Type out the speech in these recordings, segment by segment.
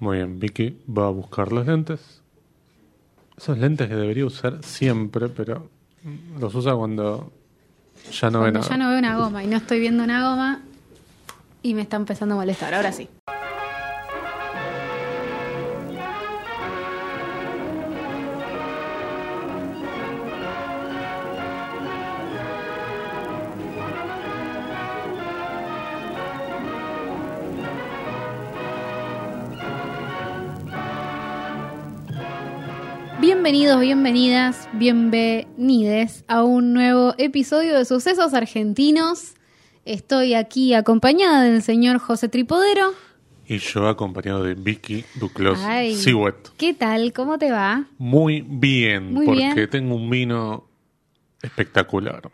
Muy bien, Vicky va a buscar los lentes. Esos lentes que debería usar siempre, pero los usa cuando ya no ve Cuando nada. ya no veo una goma y no estoy viendo una goma y me está empezando a molestar. Ahora sí. Bienvenidos, bienvenidas, bienvenides a un nuevo episodio de Sucesos Argentinos. Estoy aquí acompañada del señor José Tripodero. Y yo acompañado de Vicky Duclos. Siwet. ¿Qué tal? ¿Cómo te va? Muy bien, Muy porque bien. tengo un vino espectacular.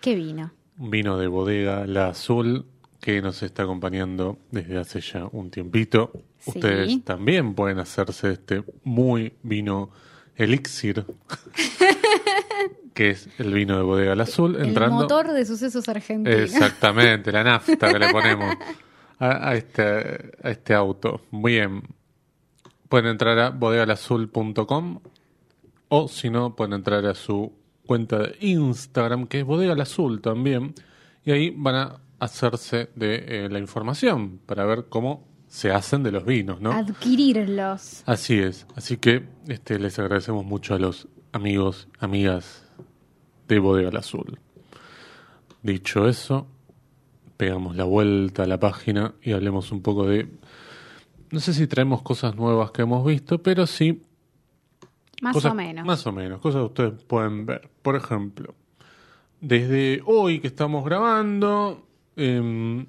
¿Qué vino? Un vino de bodega La Azul que nos está acompañando desde hace ya un tiempito. Sí. Ustedes también pueden hacerse este muy vino elixir, que es el vino de bodega La Azul, entrando. El motor de Sucesos Argentinos. Exactamente, la nafta que le ponemos a, a este, a este auto. Muy bien. Pueden entrar a bodegalazul.com o si no, pueden entrar a su cuenta de Instagram, que es Bodega al Azul también, y ahí van a hacerse de eh, la información para ver cómo se hacen de los vinos, ¿no? Adquirirlos. Así es. Así que este, les agradecemos mucho a los amigos, amigas de Bodega al Azul. Dicho eso, pegamos la vuelta a la página y hablemos un poco de... No sé si traemos cosas nuevas que hemos visto, pero sí... Más cosas- o menos. Más o menos, cosas que ustedes pueden ver. Por ejemplo, desde hoy que estamos grabando, em,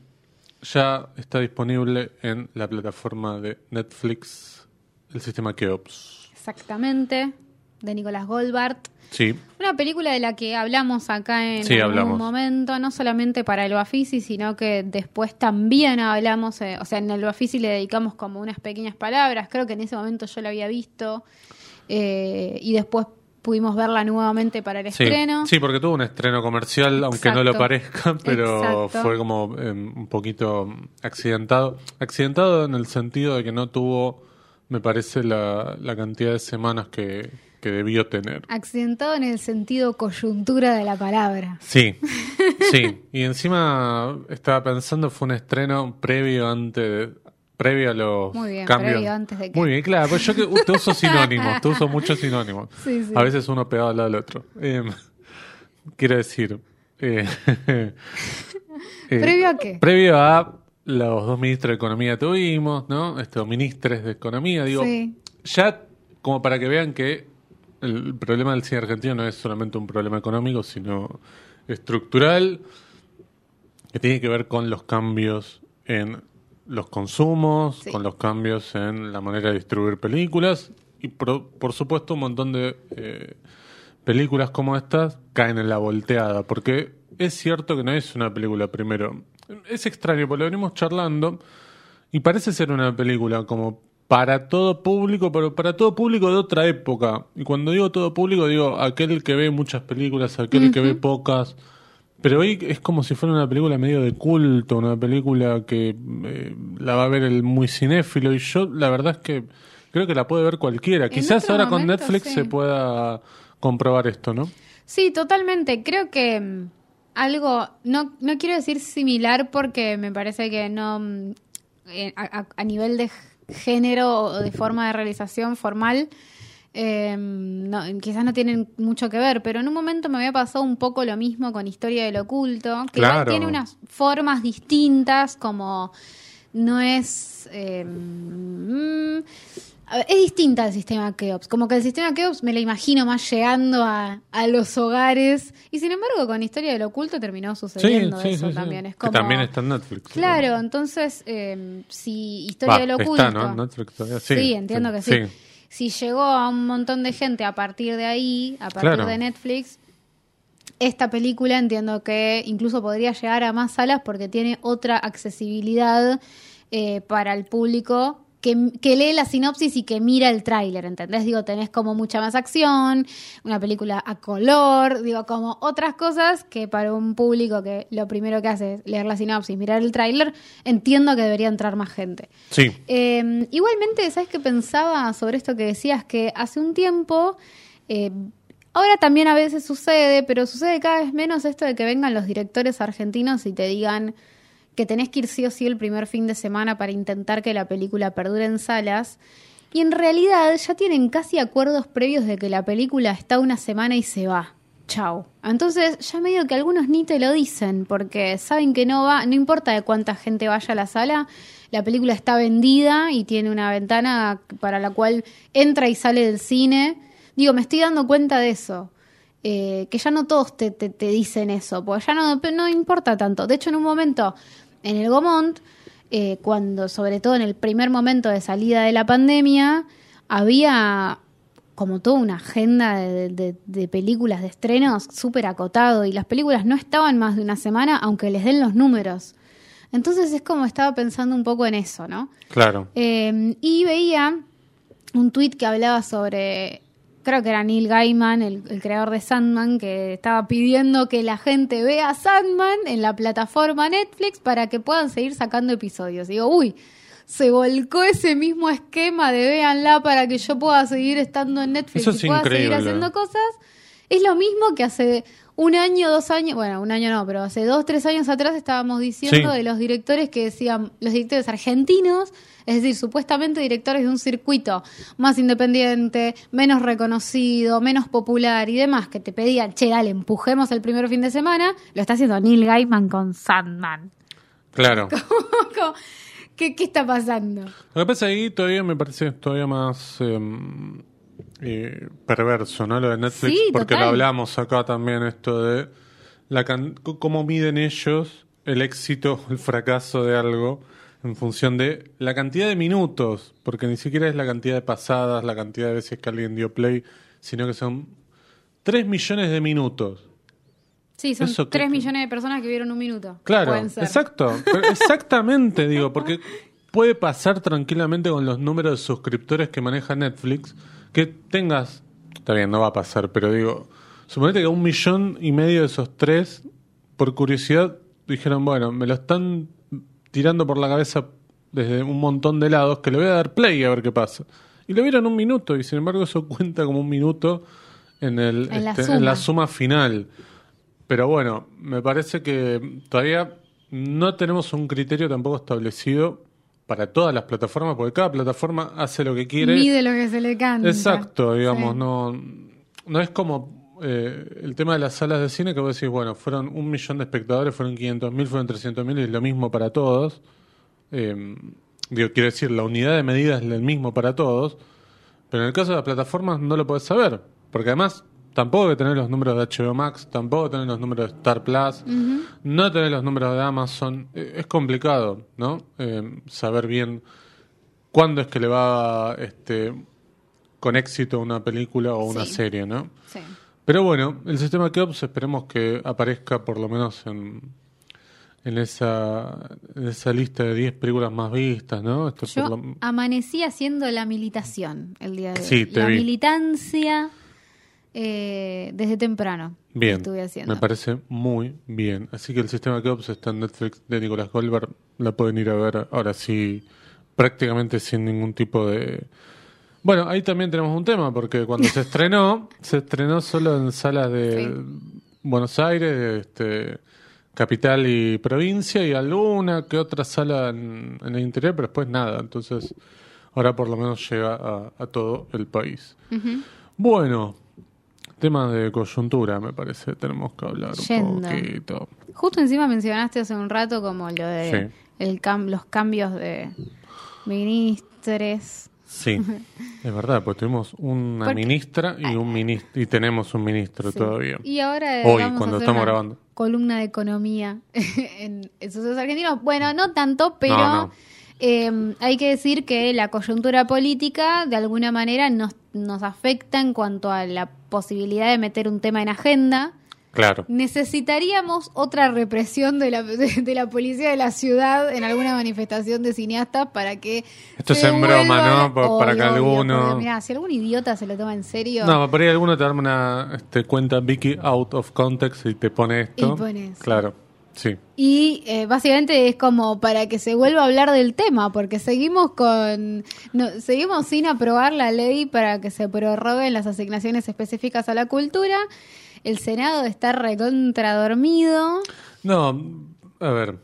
ya está disponible en la plataforma de Netflix el sistema Keops. Exactamente. De Nicolás Goldbart. Sí, Una película de la que hablamos acá en Sí, algún hablamos. momento, no solamente para el Bafisi, sino que después también hablamos, eh, o sea, en el Bafisi le dedicamos como unas pequeñas palabras, creo que en ese momento yo la había visto, eh, y después pudimos verla nuevamente para el sí, estreno. sí, porque tuvo un estreno comercial, aunque no lo parezca, pero Exacto. fue como em, un poquito accidentado. Accidentado en el sentido de que no tuvo, me parece, la, la cantidad de semanas que, que debió tener. Accidentado en el sentido coyuntura de la palabra. Sí, sí. Y encima estaba pensando, fue un estreno previo antes de- previo a los Muy bien, cambios. previo antes de que- Muy bien, claro. Pues yo que te uso sinónimos, te uso muchos sinónimos. Sí, sí. A veces uno pegado al lado del otro. Eh, quiero decir, eh, eh, ¿Previo a qué? Previo a los dos ministros de Economía que tuvimos, ¿no? Estos ministros de Economía, digo, Sí. ya como para que vean que el problema del cine argentino no es solamente un problema económico, sino estructural, que tiene que ver con los cambios en los consumos, Sí. con los cambios en la manera de distribuir películas y por, por supuesto un montón de eh, películas como estas caen en la volteada, porque es cierto que no es una película primero. Es extraño, porque lo venimos charlando y parece ser una película como para todo público, pero para todo público de otra época. Y cuando digo todo público, digo aquel que ve muchas películas, aquel que ve pocas. Pero hoy es como si fuera una película medio de culto, una película que eh, la va a ver el muy cinéfilo. Y yo, la verdad es que creo que la puede ver cualquiera. Quizás ahora con Netflix sí. se pueda comprobar esto, ¿no? Sí, totalmente. Creo que mm, algo, no, no quiero decir similar porque me parece que no, mm, eh, a, a- nivel de género o de forma de realización formal, eh, no, quizás no tienen mucho que ver, pero en un momento me había pasado un poco lo mismo con Historia del Oculto, que Claro. tiene unas formas distintas, como no es... eh, mm, es distinta al sistema Keops. Como que el sistema Keops me lo imagino más llegando a, a los hogares. Y sin embargo, con Historia del Oculto terminó sucediendo eso también. Es como, Que también está en Netflix. ¿no? Claro, entonces, eh, si Historia del Oculto. Está, ¿no? Netflix todavía. Sí, Sí, entiendo que sí. Si llegó a un montón de gente a partir de ahí, a partir Claro. de Netflix, esta película entiendo que incluso podría llegar a más salas porque tiene otra accesibilidad eh, para el público que, que lee la sinopsis y que mira el tráiler, ¿entendés? Digo, tenés como mucha más acción, una película a color, digo, como otras cosas que para un público que lo primero que hace es leer la sinopsis, mirar el tráiler, entiendo que debería entrar más gente. Sí. Eh, igualmente, ¿sabes qué pensaba sobre esto que decías? Que hace un tiempo, eh, ahora también a veces sucede, pero sucede cada vez menos esto de que vengan los directores argentinos y te digan que tenés que ir sí o sí el primer fin de semana para intentar que la película perdure en salas. Y en realidad ya tienen casi acuerdos previos de que la película está una semana y se va. Chau. Entonces ya medio que algunos ni te lo dicen porque saben que no va, no importa de cuánta gente vaya a la sala, la película está vendida y tiene una ventana para la cual entra y sale del cine. Digo, me estoy dando cuenta de eso. Eh, que ya no todos te, te, te dicen eso, porque ya no, no importa tanto. De hecho, en un momento, en el Gomont, eh, cuando, sobre todo en el primer momento de salida de la pandemia, había como toda una agenda de, de- de películas de estrenos súper acotado y las películas no estaban más de una semana, aunque les den los números. Entonces es como estaba pensando un poco en eso, ¿no? Claro. Eh, y veía un tuit que hablaba sobre, creo que era Neil Gaiman, el, el creador de Sandman, que estaba pidiendo que la gente vea Sandman en la plataforma Netflix para que puedan seguir sacando episodios. Digo, uy, se volcó ese mismo esquema de véanla para que yo pueda seguir estando en Netflix Eso es y pueda seguir haciendo cosas. Es lo mismo que hace un año, dos años, bueno, un año no, pero hace dos, tres años atrás estábamos diciendo Sí. de los directores que decían, los directores argentinos, es decir, supuestamente directores de un circuito más independiente, menos reconocido, menos popular y demás, que te pedían, che, dale, empujemos el primer fin de semana, lo está haciendo Neil Gaiman con Sandman. Claro. ¿Qué, ¿Qué está pasando? Lo que pasa ahí todavía me parece todavía más em, eh, perverso, ¿no? Lo de Netflix, Sí, porque total. lo hablamos acá también, esto de la can- c- cómo miden ellos el éxito, el fracaso de algo en función de la cantidad de minutos, porque ni siquiera es la cantidad de pasadas, la cantidad de veces que alguien dio play, sino que son 3 millones de minutos. Sí, son Eso que- 3 millones de personas que vieron un minuto. Claro, exacto, pero exactamente, digo, porque puede pasar tranquilamente con los números de suscriptores que maneja Netflix, que tengas, está bien, no va a pasar, pero digo, suponete que un millón y medio de esos tres, por curiosidad, dijeron, bueno, me lo están tirando por la cabeza desde un montón de lados, que le voy a dar play a ver qué pasa. Y lo vieron un minuto, y sin embargo eso cuenta como un minuto en, el, En la este, en la suma. suma final. Pero bueno, me parece que todavía no tenemos un criterio tampoco establecido para todas las plataformas, porque cada plataforma hace lo que quiere. Mide lo que se le canta. Exacto, digamos, Sí. no, no es como eh, el tema de las salas de cine que vos decís, bueno, fueron un millón de espectadores, fueron 500 mil, fueron 300 mil, y es lo mismo para todos. Eh, digo, quiero decir, la unidad de medida es el mismo para todos, pero en el caso de las plataformas no lo podés saber, porque además tampoco que tener los números de HBO Max, tampoco tener los números de Star Plus, no tener los números de Amazon, eh, es complicado, ¿no? Eh, saber bien cuándo es que le va este con éxito una película o una Sí. serie, ¿no? Sí. Pero bueno, el sistema Keops esperemos que aparezca por lo menos en, en esa en esa lista de 10 películas más vistas, ¿no? Esto Yo por lo- amanecí haciendo la militación el día de hoy. Sí, te la vi. militancia eh, desde temprano. Bien, Estuve haciendo. me parece muy bien. Así que el sistema Keops está en Netflix de Nicolás Goldberg. La pueden ir a ver ahora sí, prácticamente sin ningún tipo de... Bueno, ahí también tenemos un tema, porque cuando se estrenó, se estrenó solo en salas de Sí. Buenos Aires, este, capital y provincia, y alguna que otra sala en, en el interior, pero después nada. Entonces, ahora por lo menos llega a, a todo el país. Bueno, temas de coyuntura, me parece, tenemos que hablar un poquito. Justo encima mencionaste hace un rato como lo de Sí. el cam- los cambios de ministres. Sí, es verdad, pues tuvimos una Porque- ministra y un ministro, y tenemos un ministro Sí. todavía. Y ahora Hoy, vamos cuando a hacer estamos una grabando. columna de economía en, en Sucesos Argentinos. Bueno, no tanto, pero No, no. eh, hay que decir que la coyuntura política de alguna manera nos, nos afecta en cuanto a la posibilidad de meter un tema en agenda. Claro. Necesitaríamos otra represión de la, de, de la policía de la ciudad en alguna manifestación de cineastas para que. Esto se es en broma, ¿no? Por- para que alguno- Mirá, si algún idiota se lo toma en serio. No, por ahí alguno te arma una este, cuenta Vicky out of context y te pone esto. Y pone eso. Claro, sí. Y eh, básicamente es como para que se vuelva a hablar del tema, porque seguimos con no, seguimos sin aprobar la ley para que se prorroguen las asignaciones específicas a la cultura. El Senado está recontra dormido. No, a ver.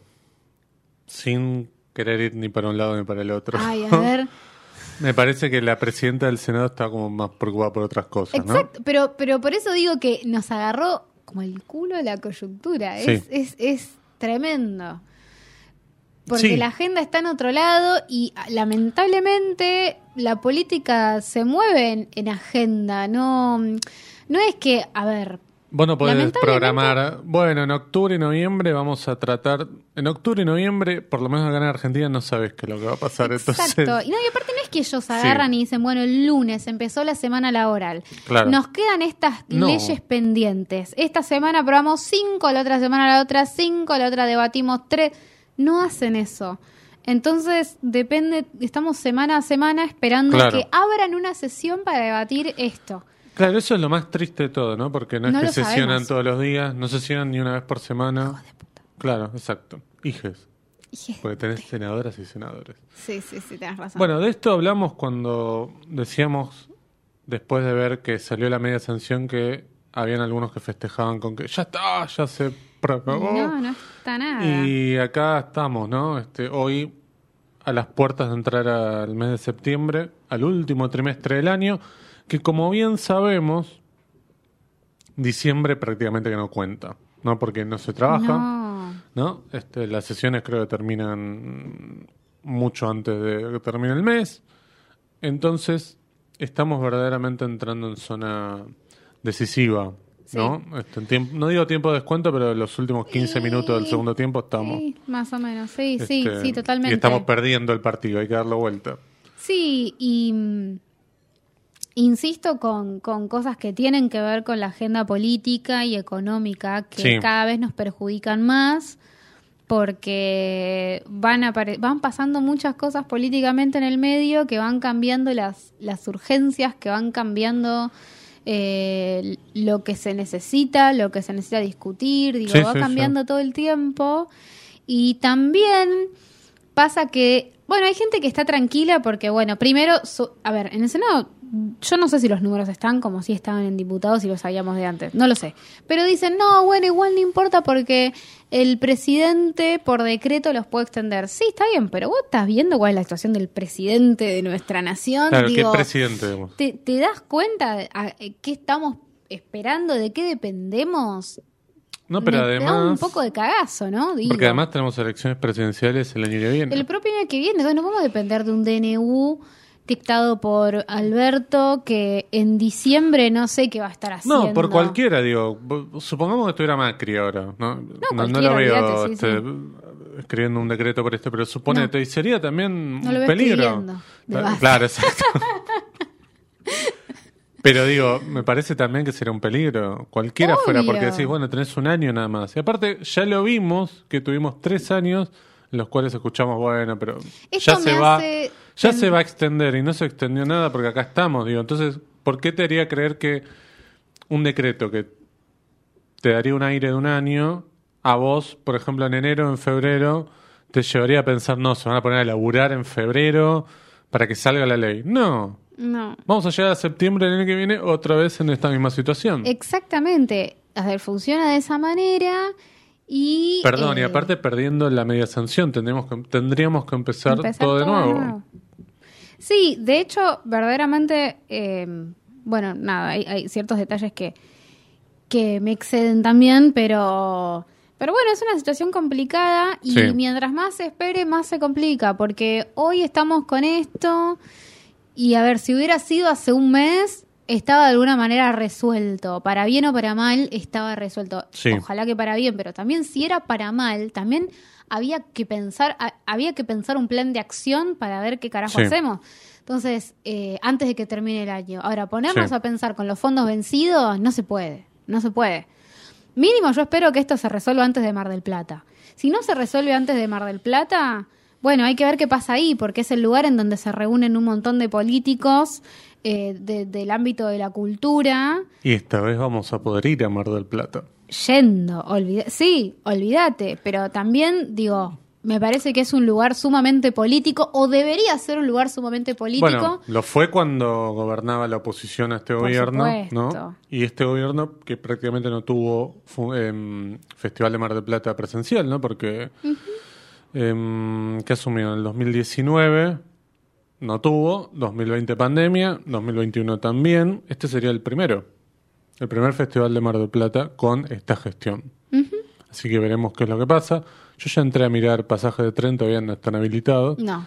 Sin querer ir ni para un lado ni para el otro. Ay, a ver. Me parece que la presidenta del Senado está como más preocupada por otras cosas, ¿no? Exacto, pero, pero por eso digo que nos agarró como el culo la coyuntura. Es, Sí. es, es tremendo. Porque Sí. la agenda está en otro lado y ah, lamentablemente la política se mueve en, en agenda. No, no es que, a ver, Vos no podés programar. Bueno, en octubre y noviembre vamos a tratar. En octubre y noviembre, por lo menos acá en Argentina, no sabes qué es lo que va a pasar. Exacto. Entonces, Y no, y aparte no es que ellos agarran y dicen, bueno, el lunes empezó la semana laboral. Claro. Nos quedan estas No. leyes pendientes. Esta semana aprobamos cinco, la otra semana la otra cinco, la otra debatimos tres. No hacen eso. Entonces, depende, estamos semana a semana esperando Claro. que abran una sesión para debatir esto. Claro, eso es lo más triste de todo, ¿no? Porque no es que sesionan sabemos. todos los días, no sesionan ni una vez por semana. Claro, exacto. Hijes. Porque tenés senadoras y senadores. Sí, sí, sí, tenés razón. Bueno, de esto hablamos cuando decíamos, después de ver que salió la media sanción, que habían algunos que festejaban con que ya está, ya se prorrogó. no, no está nada. Y acá estamos, ¿no? Este, hoy a las puertas de entrar al mes de septiembre, al último trimestre del año, que como bien sabemos, diciembre prácticamente que no cuenta, ¿no? Porque no se trabaja. No. ¿no? Este, las sesiones creo que terminan mucho antes de que termine el mes. Entonces, estamos verdaderamente entrando en zona decisiva, ¿no? Este, no digo tiempo de descuento, pero los últimos 15 minutos del segundo tiempo estamos. Sí, más o menos. Sí, sí, este, sí, totalmente. Y estamos perdiendo el partido, hay que darlo vuelta. Sí, y mm, insisto con, con cosas que tienen que ver con la agenda política y económica que Sí. cada vez nos perjudican más porque van, van pasando muchas cosas políticamente en el medio que van cambiando las, las urgencias, que van cambiando eh, lo que se necesita, lo que se necesita discutir, digo, Sí, va sí, cambiando todo el tiempo. Y también pasa que, bueno, hay gente que está tranquila porque, bueno, primero, su- a ver, en el Senado, yo no sé si los números están como si estaban en diputados y lo sabíamos de antes, no lo sé. Pero dicen, no, bueno, igual no importa porque el presidente por decreto los puede extender. Sí, está bien, pero vos estás viendo cuál es la situación del presidente de nuestra nación. Claro, Digo, ¿qué presidente? ¿te, te das cuenta de a- eh, qué estamos esperando, de qué dependemos? No, pero Me da además... un poco de cagazo, ¿no? Digo. Porque además tenemos elecciones presidenciales el año que viene. El propio año que viene, entonces no vamos a depender de un DNU dictado por Alberto que en diciembre no sé qué va a estar haciendo. No, por cualquiera, digo. Supongamos que estuviera Macri ahora. No, no, lo veo sí, este, escribiendo un decreto por este, pero suponete, y sería también No un peligro. Claro, exacto. pero digo, me parece también que sería un peligro. Cualquiera fuera, porque decís, bueno, tenés un año nada más. Y aparte, ya lo vimos, que tuvimos tres años en los cuales escuchamos, bueno, pero Esto ya se va. hace Ya se va a extender y no se extendió nada porque acá estamos, digo. Entonces, ¿por qué te haría creer que un decreto que te daría un aire de un año, a vos, por ejemplo, en enero, en febrero, te llevaría a pensar, no, se van a poner a laburar en febrero para que salga la ley? No. No. Vamos a llegar a septiembre del año que viene otra vez en esta misma situación. Exactamente. A ver, funciona de esa manera y... Perdón, y eh, aparte perdiendo la media sanción, tendríamos que, tendríamos que empezar, empezar todo de nuevo. Sí, de hecho, verdaderamente, eh, bueno, nada, hay, hay ciertos detalles que, que me exceden también, pero, pero bueno, es una situación complicada y Sí. mientras más se espere, más se complica, porque hoy estamos con esto y a ver, si hubiera sido hace un mes, estaba de alguna manera resuelto, para bien o para mal, estaba resuelto. Sí. Ojalá que para bien, pero también si era para mal, también había que pensar, a- había que pensar un plan de acción para ver qué carajo Sí. hacemos. Entonces, eh, antes de que termine el año. Ahora, ponernos Sí. a pensar con los fondos vencidos, no se puede, no se puede. Mínimo yo espero que esto se resuelva antes de Mar del Plata. Si no se resuelve antes de Mar del Plata, bueno, hay que ver qué pasa ahí, porque es el lugar en donde se reúnen un montón de políticos eh, de- del ámbito de la cultura. Y esta vez vamos a poder ir a Mar del Plata. Yendo, olvida- sí, olvídate, pero también digo, me parece que es un lugar sumamente político, o debería ser un lugar sumamente político. Bueno, lo fue cuando gobernaba la oposición a este Por gobierno. ¿no? Y este gobierno que prácticamente no tuvo em, Festival de Mar del Plata presencial, ¿no? Porque em, ¿qué asumió? En el 2019 no tuvo, 2020 pandemia, 2021 también. Este sería el primero, el primer Festival de Mar del Plata con esta gestión. Así que veremos qué es lo que pasa. Yo ya entré a mirar pasajes de tren, todavía no están habilitados. no,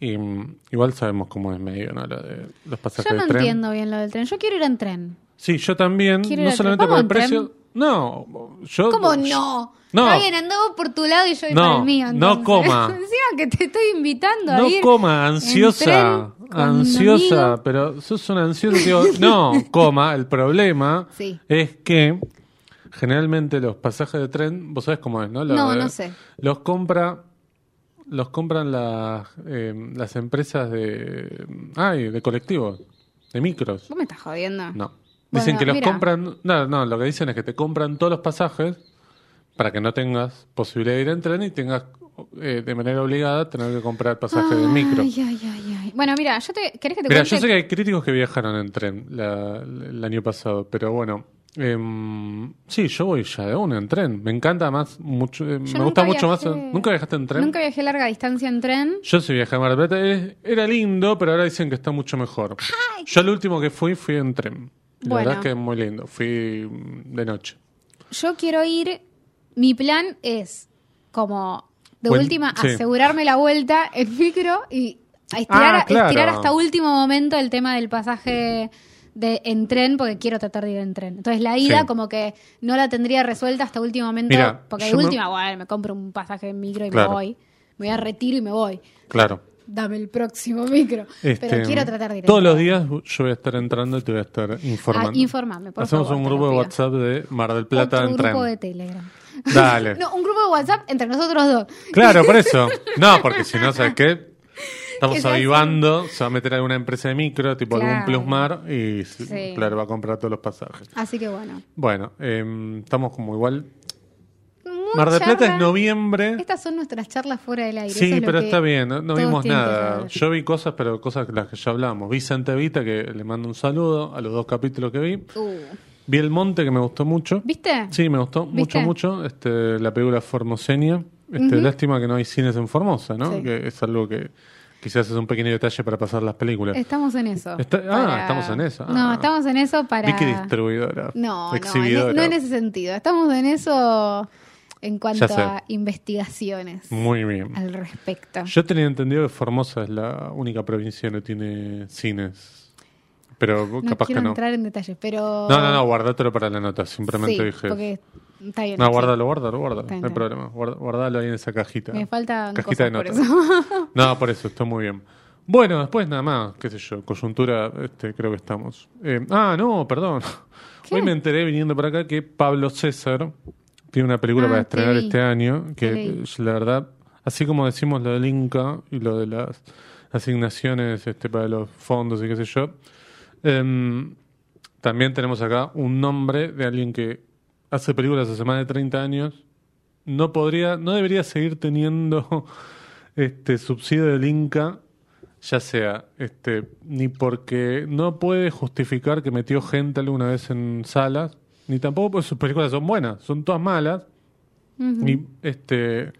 Y mm, igual sabemos cómo es medio, ¿no? Lo de los pasajes yo no de tren. entiendo bien lo del tren. Yo quiero ir en tren. Sí, yo también. Quiero no solamente por el ¿Vamos en precio. No, yo. ¿Cómo no? No. Está bien, andamos por tu lado y yo voy No, para el mío. no coma. Encima que te estoy invitando a No ir. coma, en ansiosa. Ansiosa, pero sos una ansiosa. Digo, no, coma. El problema Sí. es que generalmente los pasajes de tren, vos sabés cómo es, ¿no? Lo No, no sé. Los compra. Los compran las, eh, las empresas de. Ay, de colectivos, de micros. ¿Vos me estás jodiendo? No. Dicen Bueno, que los mira. compran. No, no, lo que dicen es que te compran todos los pasajes para que no tengas posibilidad de ir en tren y tengas eh, de manera obligada tener que comprar pasaje de micro. Ay, ay, ay. Bueno, mira, yo te, ¿querés que te Mira, cuente? yo sé que hay críticos que viajaron en tren la- el año pasado, pero bueno. em, sí, yo voy ya de uno en tren. Me encanta más, mucho, eh, me gusta mucho más. ¿Nunca viajaste en tren? Nunca viajé larga distancia en tren. Yo sí viajé a Mar del Plata. Era lindo, pero ahora dicen que está mucho mejor. Yo el último que fui, fui en tren. La Bueno. verdad es que es muy lindo. Fui de noche. Yo quiero ir. Mi plan es como de Buen- última sí. asegurarme la vuelta en micro y estirar, Ah, claro. estirar hasta último momento el tema del pasaje de en tren porque quiero tratar de ir en tren. Entonces la ida Sí. como que no la tendría resuelta hasta último momento Mira, porque de me- última, bueno, me compro un pasaje en micro y Claro. me voy. Me voy a retiro y me voy. Claro. Dame el próximo micro. Este, Pero quiero tratar de ir en Todos los tren. días yo voy a estar entrando y te voy a estar informando. Ah, informame, por Hacemos favor, un grupo de. WhatsApp de Mar del Plata Otro en grupo tren. de Telegram. Dale. No, un grupo de WhatsApp entre nosotros dos. Claro, por eso. No, porque si no, ¿sabes qué? Estamos avivando, se va a meter alguna empresa de micro, tipo algún Claro. Plusmar, y Sí. claro, va a comprar todos los pasajes. Así que bueno. Bueno, em, estamos como igual. Muy Mar del Plata es noviembre. Estas son nuestras charlas fuera del aire. Sí, es pero está bien, no, no vimos nada. Yo vi cosas, pero cosas que las que ya hablamos. Vi Santa Evita, que le mando un saludo a los dos capítulos que vi. Uh, Vi El Monte, que me gustó mucho. ¿Viste? Sí, me gustó ¿Viste? mucho, mucho. Este, la película Formoseña. Este, Lástima que no hay cines en Formosa, ¿no? Sí. Que es algo que quizás es un pequeño detalle para pasar las películas. Estamos en eso. Está- ah, estamos en eso. No, Ah. estamos en eso para. Vi que distribuidora. No, no, exhibidora. en- no en ese sentido. Estamos en eso en cuanto a investigaciones Muy bien. al respecto. Yo tenía entendido que Formosa es la única provincia que no tiene cines. Pero no capaz quiero que no. entrar en detalles, pero. No, no, no, guardátelo para la nota. Simplemente Sí, dije. porque está bien. No, sí. guárdalo, guárdalo, guárdalo. Está no hay problema. Guardalo ahí en esa cajita. Me faltan Cajita de por notas. eso. No, por eso, está muy bien. Bueno, después nada más, qué sé yo, coyuntura, este, creo que estamos. Eh, ah, no, perdón. ¿Qué? Hoy me enteré viniendo para acá que Pablo César tiene una película Ah, para estrenar vi. este año, que la verdad, así como decimos lo del Inca y lo de las asignaciones este, para los fondos y qué sé yo, em, también tenemos acá un nombre de alguien que hace películas hace más de 30 años, no podría, no debería seguir teniendo este subsidio del Inca, ya sea este ni porque no puede justificar que metió gente alguna vez en salas, ni tampoco porque sus películas son buenas, son todas malas. Y este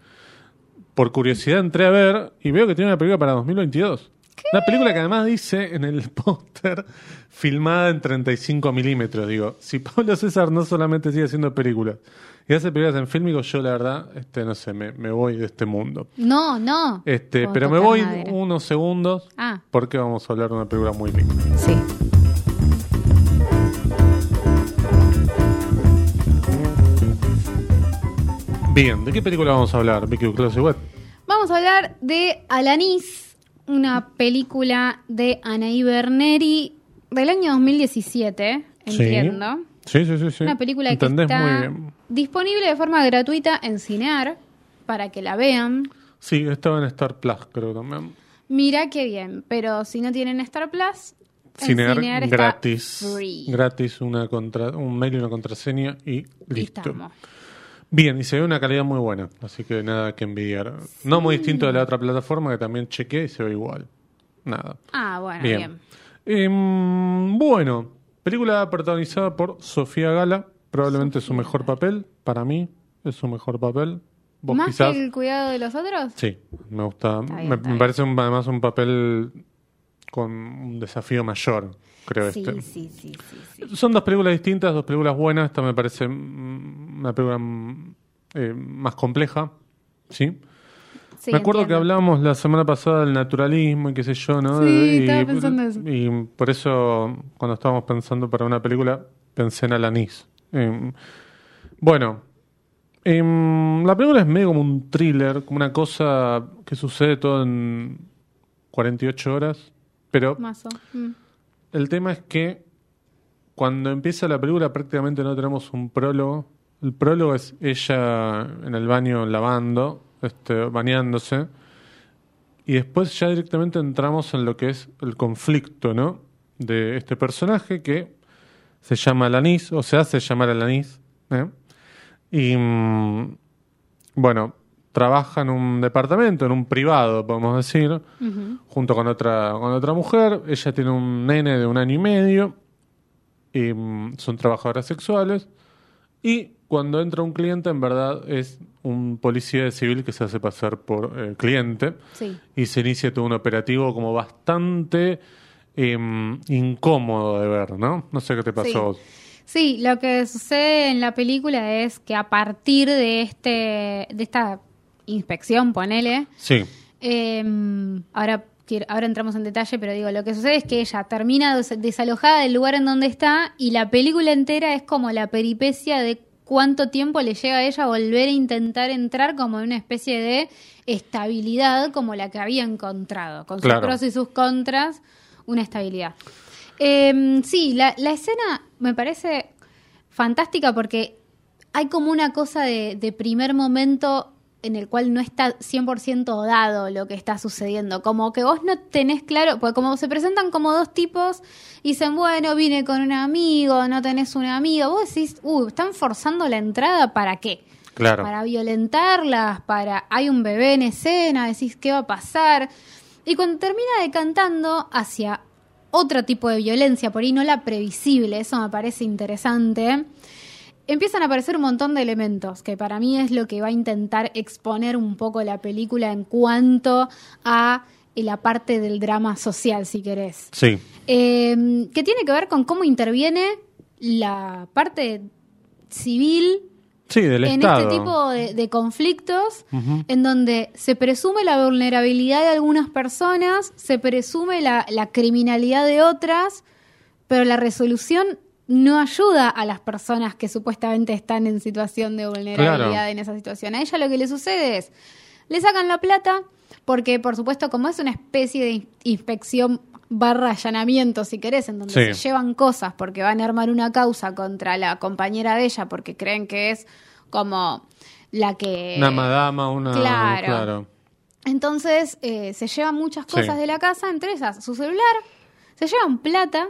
por curiosidad entré a ver y veo que tiene una película para 2022. Una película que además dice en el póster filmada en 35 milímetros. Digo, si Pablo César no solamente sigue haciendo películas y hace películas en fílmico, yo la verdad, este no sé, me, me voy de este mundo. No, no. Este, pero me voy madera. unos segundos Ah, porque vamos a hablar de una película muy linda. sí. Bien, ¿de qué película vamos a hablar, Vicky Close Wet? Vamos a hablar de Alanis, una película de Anaí Berneri del año 2017, entiendo. Sí, sí, sí, sí. Una película que Entendés está muy bien. disponible de forma gratuita en Cinear para que la vean. Sí, estaba en Star Plus, creo también. Mira qué bien, pero si no tienen Star Plus, Cinear, está gratis. free. Gratis, una contra, un mail y una contraseña y Y listo. estamos. Bien, y se ve una calidad muy buena, así que nada que envidiar. No muy distinto de la otra plataforma que también chequeé y se ve igual. Nada. Ah, bueno, Bien. bien. Em, bueno, película protagonizada por Sofía Gala, probablemente su mejor papel, para mí es su mejor papel. Vos ¿Más quizás... que el cuidado de los otros? Sí, me gusta. Bien, me, me parece un- además un papel con un desafío mayor, creo Sí, este. sí, sí, sí, sí. Son dos películas distintas, dos películas buenas. Esta me parece una película eh, más compleja, ¿sí? Sí, me acuerdo que hablábamos la semana pasada del naturalismo y qué sé yo, ¿no? Sí, y, estaba pensando eso. y por eso, cuando estábamos pensando para una película, pensé en Alanis. Eh, bueno, em, la película es medio como un thriller, como una cosa que sucede todo en 48 horas, pero. Mm. El tema es que cuando empieza la película prácticamente no tenemos un prólogo. El prólogo es ella en el baño lavando, este, bañándose. Y después ya directamente entramos en lo que es el conflicto, ¿no? De este personaje que se llama Alanis, o se hace llamar Alanis. ¿eh? Y mm, bueno, trabaja en un departamento, en un privado, podemos decir junto con otra, con otra mujer. Ella tiene un nene de un año y medio. Y, mm, son trabajadoras sexuales. Y cuando entra un cliente, en verdad es un policía de civil que se hace pasar por eh, cliente. Sí. Y se inicia todo un operativo como bastante em, incómodo de ver, ¿no? No sé qué te pasó. Sí. Sí, lo que sucede en la película es que a partir de este de esta inspección, ponele, Sí, eh, ahora ahora entramos en detalle, pero digo, lo que sucede es que ella termina des- desalojada del lugar en donde está y la película entera es como la peripecia de cuánto tiempo le llega a ella volver a intentar entrar como en una especie de estabilidad como la que había encontrado, con sus pros y sus contras, una estabilidad. Eh, sí, la, la escena me parece fantástica porque hay como una cosa de, de primer momento en el cual no está 100% dado lo que está sucediendo. Como que vos no tenés claro, pues como se presentan como dos tipos, y dicen, bueno, vine con un amigo, no tenés un amigo. Vos decís, uh, están forzando la entrada para qué? claro. Para violentarlas, para... Hay un bebé en escena, decís, ¿qué va a pasar? Y cuando termina decantando hacia otro tipo de violencia, por ahí no la previsible, eso me parece interesante, empiezan a aparecer un montón de elementos, que para mí es lo que va a intentar exponer un poco la película en cuanto a eh, la parte del drama social, si querés. Sí, Eh, que tiene que ver con cómo interviene la parte civil sí, del en Estado. este tipo de, de conflictos en donde se presume la vulnerabilidad de algunas personas, se presume la, la criminalidad de otras, pero la resolución no ayuda a las personas que supuestamente están en situación de vulnerabilidad Claro. en esa situación. A ella lo que le sucede es, le sacan la plata, porque por supuesto como es una especie de in- inspección barra allanamiento, si querés, en donde Sí. se llevan cosas porque van a armar una causa contra la compañera de ella porque creen que es como la que... Una madama, una... Claro. claro. Entonces eh, se llevan muchas cosas Sí. de la casa, entre esas su celular, se llevan plata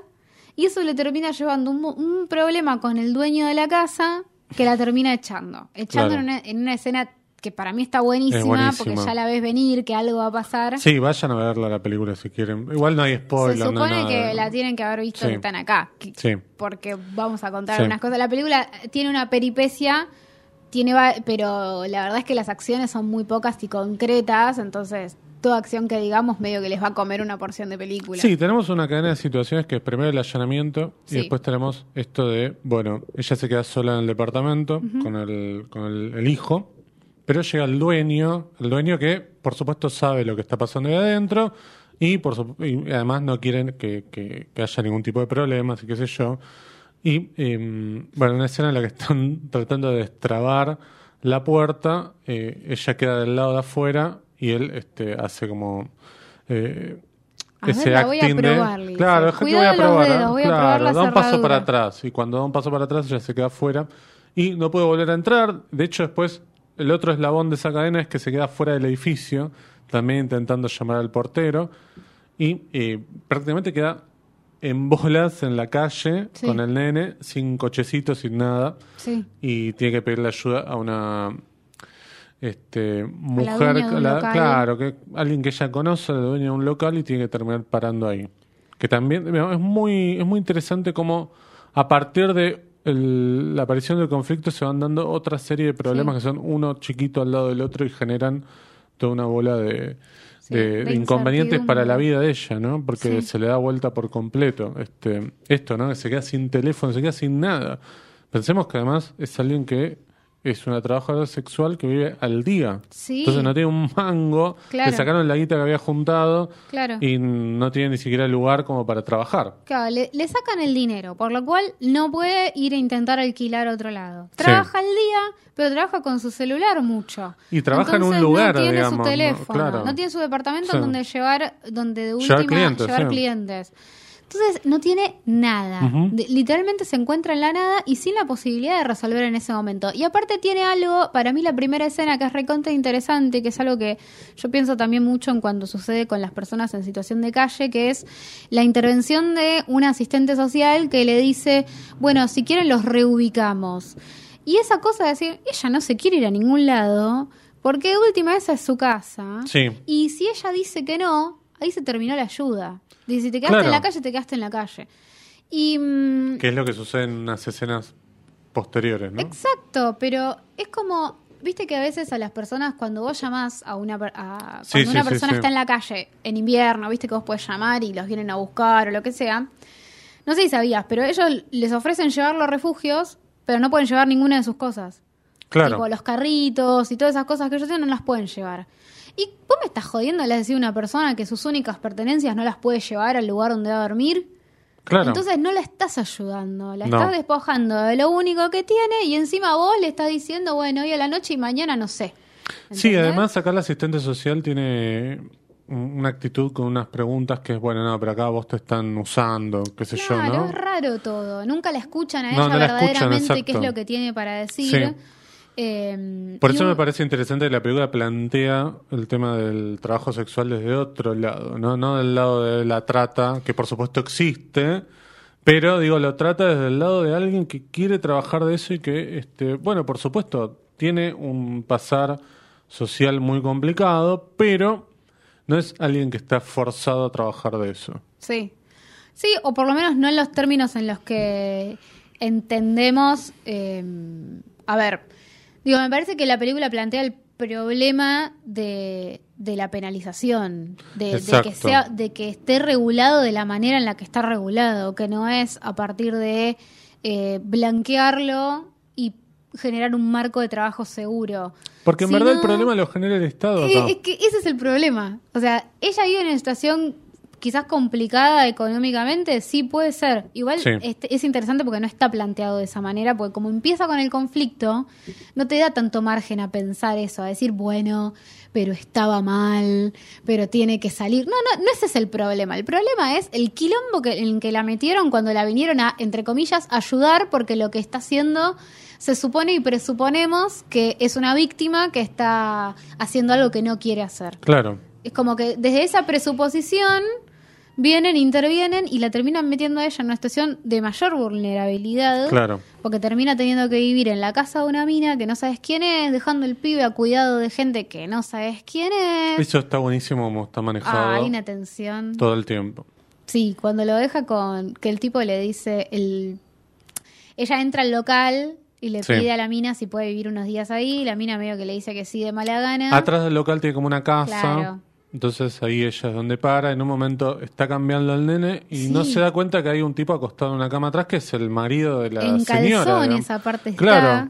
y eso le termina llevando un, un problema con el dueño de la casa que la termina echando. Echando Claro. en, una, en una escena que para mí está buenísima, Es buenísima. porque ya la ves venir, que algo va a pasar. Sí, vayan a verla la película si quieren. Igual no hay Se spoiler, no supone que la tienen que haber visto Sí. que están acá. que- Sí. Porque vamos a contar Sí. algunas cosas. La película tiene una peripecia, tiene va- pero la verdad es que las acciones son muy pocas y concretas, entonces toda acción que digamos medio que les va a comer una porción de película. Sí, tenemos una cadena de situaciones que es primero el allanamiento y después tenemos esto de, bueno, ella se queda sola en el departamento con, el, con el, el hijo, pero llega el dueño, el dueño que por supuesto sabe lo que está pasando ahí adentro y, por su- y además no quieren que, que- que haya ningún tipo de problemas y qué sé yo. Y eh, bueno, una escena en la que están tratando de destrabar la puerta, eh, ella queda del lado de afuera y él este, hace como... eh, A ver, la voy a acting de- probar, le Claro, es que voy a probar. dedos, voy a claro, da un paso para atrás y cuando da un paso para atrás ella se queda afuera y no puede volver a entrar. De hecho, después el otro eslabón de esa cadena es que se queda fuera del edificio, también intentando llamar al portero, y eh, prácticamente queda en bolas en la calle Sí. con el nene, sin cochecito, sin nada, Sí. y tiene que pedirle ayuda a una este, mujer, la- claro, que alguien que ella conoce, la dueña de un local y tiene que terminar parando ahí. Que también es muy es muy interesante cómo a partir de el- la aparición del conflicto se van dando otra serie de problemas Sí. que son uno chiquito al lado del otro y generan toda una bola de, Sí, de- de de inconvenientes para la vida de ella, ¿no? Porque Sí. se le da vuelta por completo. Este, esto, ¿no? Que se queda sin teléfono, se queda sin nada. Pensemos que además es alguien que es una trabajadora sexual que vive al día. Sí. Entonces no tiene un mango, Claro. le sacaron la guita que había juntado Claro. y no tiene ni siquiera lugar como para trabajar. Claro, le, le sacan el dinero, por lo cual no puede ir a intentar alquilar otro lado. Trabaja el día, pero trabaja con su celular mucho. Y trabaja en un lugar, no tiene digamos, su ¿no? teléfono, Claro. no tiene su departamento Sí. donde llevar, donde de Llevar última clientes, llevar clientes. Entonces no tiene nada. De- literalmente se encuentra en la nada y sin la posibilidad de resolver en ese momento. Y aparte tiene algo, para mí la primera escena que es recontra interesante, que es algo que yo pienso también mucho en cuando sucede con las personas en situación de calle, que es la intervención de un asistente social que le dice, bueno, si quieren los reubicamos. Y esa cosa de decir, ella no se quiere ir a ningún lado, porque de última esa es su casa. Sí. Y si ella dice que no, ahí se terminó la ayuda. Dice, si te quedaste Claro. en la calle, te quedaste en la calle. Y mm, Que es lo que sucede en unas escenas posteriores, ¿no? exacto, pero es como, viste que a veces a las personas cuando vos llamás a una a, Sí, cuando sí, una sí, persona está en la calle en invierno, viste que vos podés llamar y los vienen a buscar o lo que sea. No sé si sabías, pero ellos les ofrecen llevarlo a refugios, pero no pueden llevar ninguna de sus cosas. Claro. Tipo los carritos y todas esas cosas que ellos tienen no las pueden llevar. Y vos me estás jodiendo, le decir a una persona que sus únicas pertenencias no las puede llevar al lugar donde va a dormir. Claro. Entonces no la estás ayudando, la No. estás despojando de lo único que tiene y encima vos le estás diciendo, bueno, hoy a la noche y mañana no sé. Sí, además acá el asistente social tiene un- una actitud con unas preguntas que es, bueno, no, pero acá vos te están usando, qué sé Claro, yo, es ¿no? raro todo. Nunca la escuchan a ella no la escuchan, verdaderamente qué es lo que tiene para decir. Sí. Eh, Por eso un- me parece interesante que la película plantea el tema del trabajo sexual desde otro lado, ¿no? No del lado de la trata, que por supuesto existe, pero digo, lo trata desde el lado de alguien que quiere trabajar de eso y que, este, bueno, por supuesto, tiene un pasar social muy complicado, pero no es alguien que está forzado a trabajar de eso. Sí. Sí, o por lo menos no en los términos en los que entendemos. eh, a ver, digo, me parece que la película plantea el problema de, de la penalización, de, de que sea, de que esté regulado de la manera en la que está regulado, que no es a partir de eh, blanquearlo y generar un marco de trabajo seguro. Porque en verdad el problema lo genera el Estado acá. Es que ese es el problema. O sea, ella vive en una situación quizás complicada económicamente, sí puede ser. Igual Sí. este, es interesante porque no está planteado de esa manera, porque como empieza con el conflicto, no te da tanto margen a pensar eso, a decir, bueno, pero estaba mal, pero tiene que salir. No, no, no ese es el problema. El problema es el quilombo que, en que la metieron cuando la vinieron a, entre comillas, ayudar, porque lo que está haciendo se supone y presuponemos que es una víctima que está haciendo algo que no quiere hacer. Claro. Es como que desde esa presuposición vienen, intervienen y la terminan metiendo a ella en una situación de mayor vulnerabilidad. Claro. Porque termina teniendo que vivir en la casa de una mina que no sabes quién es, dejando el pibe a cuidado de gente que no sabes quién es. Eso está buenísimo como está manejado Ah, hay una tensión. todo el tiempo. Sí, cuando lo deja con que el tipo le dice, el ella entra al local y le Sí. pide a la mina si puede vivir unos días ahí, la mina medio que le dice que sí de mala gana. Atrás del local tiene como una casa. Claro. Entonces ahí ella es donde para. En un momento está cambiando al nene y Sí. no se da cuenta que hay un tipo acostado en una cama atrás que es el marido de la en señora. calzones digamos. aparte está. Claro.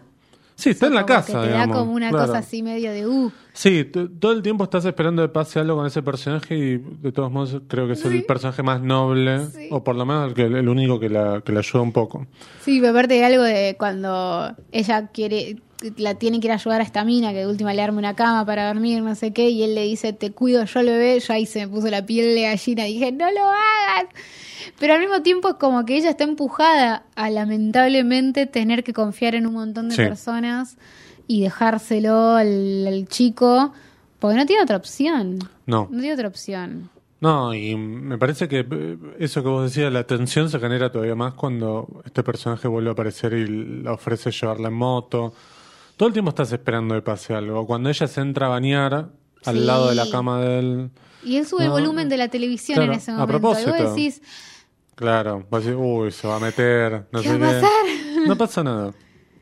Sí, está en la casa. Que te digamos, da como una claro. cosa así medio de uh. Sí, todo el tiempo estás esperando que pase algo con ese personaje y de todos modos creo que es el personaje más noble, Sí. o por lo menos el, que, el único que la, que la ayuda un poco. Sí, me aparte de algo de cuando ella quiere, la tiene que ir a ayudar a esta mina, que de última le arma una cama para dormir, no sé qué, y él le dice, te cuido yo el bebé, yo ahí se me puso la piel de gallina, dije, no lo hagas. Pero al mismo tiempo es como que ella está empujada a lamentablemente tener que confiar en un montón de Sí. personas y dejárselo al, al chico, porque no tiene otra opción. No. No tiene otra opción. No, y me parece que eh, eso que vos decías, la tensión se genera todavía más cuando este personaje vuelve a aparecer y le ofrece llevarla en moto. Todo el tiempo estás esperando que pase algo. Cuando ella se entra a bañar al Sí. lado de la cama de él, Y él sube el volumen de la televisión claro, en ese a momento. y propósito. vos decís, claro, va a decir, uy, se va a meter, no ¿Qué sé va a qué. pasar? No pasa nada.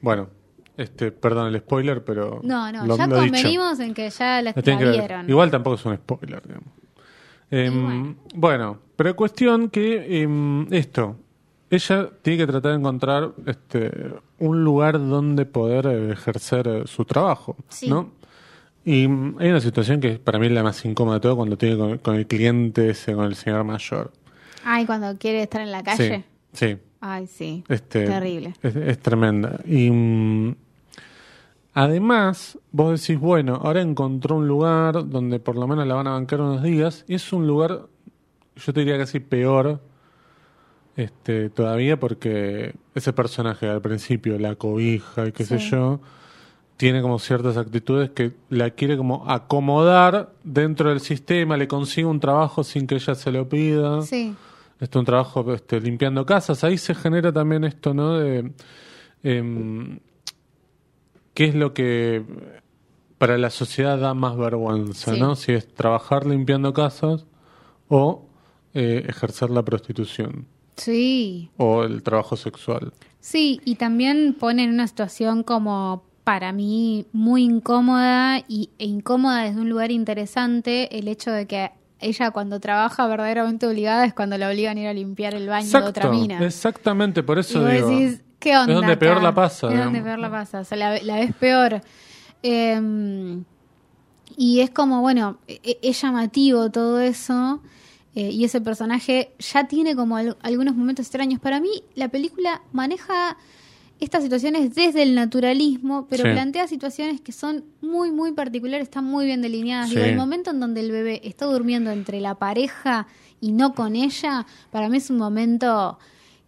Bueno, este, perdón el spoiler, pero. no, no, lo- ya lo dicho. convenimos en que ya la, La vieron. Igual tampoco es un spoiler, digamos. Em, bueno. bueno. pero cuestión que em, esto, ella tiene que tratar de encontrar este un lugar donde poder ejercer eh, su trabajo, Sí. ¿no? Y hay una situación que para mí es la más incómoda de todo cuando tiene con, con el cliente ese, con el señor mayor. Ay, cuando quiere estar en la calle. Sí, sí. Ay, sí. Este, Terrible. Es, es tremenda. Y mm, además, vos decís, bueno, ahora encontró un lugar donde por lo menos la van a bancar unos días. Y es un lugar, yo te diría casi peor este, todavía porque ese personaje al principio, la cobija y qué sé yo, tiene como ciertas actitudes que la quiere como acomodar dentro del sistema, le consigue un trabajo sin que ella se lo pida. Sí. este un trabajo este, limpiando casas. Ahí se genera también esto no de em, qué es lo que para la sociedad da más vergüenza Sí. no si es trabajar limpiando casas o eh, ejercer la prostitución Sí. o el trabajo sexual Sí, y también pone en una situación como para mí muy incómoda y, e incómoda desde un lugar interesante el hecho de que ella cuando trabaja verdaderamente obligada es cuando la obligan a ir a limpiar el baño de otra mina. exactamente por y eso vos digo decís, ¿qué onda? es donde peor la pasa Es donde peor la pasa, o sea, la, la ves peor. Eh, y es como, bueno, e- es llamativo todo eso. Eh, y ese personaje ya tiene como al- algunos momentos extraños. Para mí, la película maneja estas situaciones desde el naturalismo, pero Sí. plantea situaciones que son muy, muy particulares, están muy bien delineadas. Digo, Sí. el momento en donde el bebé está durmiendo entre la pareja y no con ella, para mí es un momento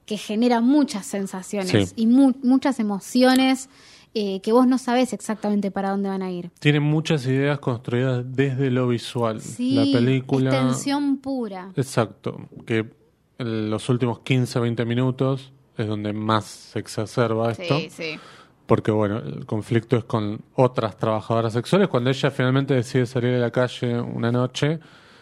que genera muchas sensaciones Sí. y mu- muchas emociones eh, que vos no sabés exactamente para dónde van a ir. tiene muchas ideas construidas desde lo visual Sí, la película es tensión pura. Exacto, que en los últimos 15, 20 minutos es donde más se exacerba esto, Sí, sí. porque bueno, el conflicto es con otras trabajadoras sexuales, cuando ella finalmente decide salir a la calle una noche,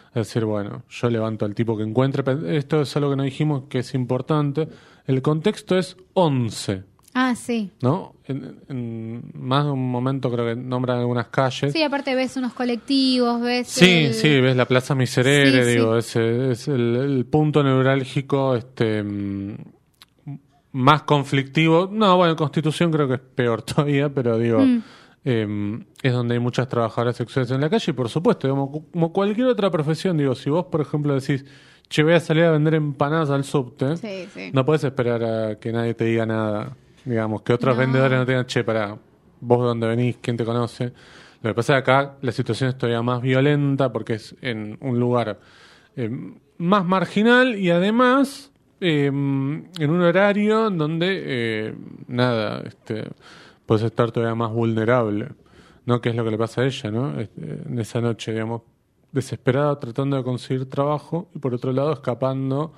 es decir, bueno, yo levanto al tipo que encuentre, esto es algo que no dijimos que es importante, el contexto es 11, Ah, sí. ¿no? En, en más de un momento creo que nombran algunas calles. Sí, aparte ves unos colectivos, ves... Sí, el- sí, ves la Plaza Miserere, Sí, digo, sí. ese es el, el punto neurálgico este más conflictivo. No, bueno, Constitución creo que es peor todavía, pero digo, Mm. eh, es donde hay muchas trabajadoras sexuales en la calle y por supuesto, digamos, como cualquier otra profesión, digo, si vos, por ejemplo, decís, che, voy a salir a vender empanadas al subte, Sí, sí. no puedes esperar a que nadie te diga nada, digamos, que otros No. vendedores no te digan, che, para vos de dónde venís, quién te conoce. Lo que pasa es que acá la situación es todavía más violenta porque es en un lugar eh, más marginal y además eh, en un horario en donde, eh, nada, este, puedes estar todavía más vulnerable, ¿no? Que es lo que le pasa a ella, ¿no? Este, en esa noche, digamos, desesperada tratando de conseguir trabajo y por otro lado escapando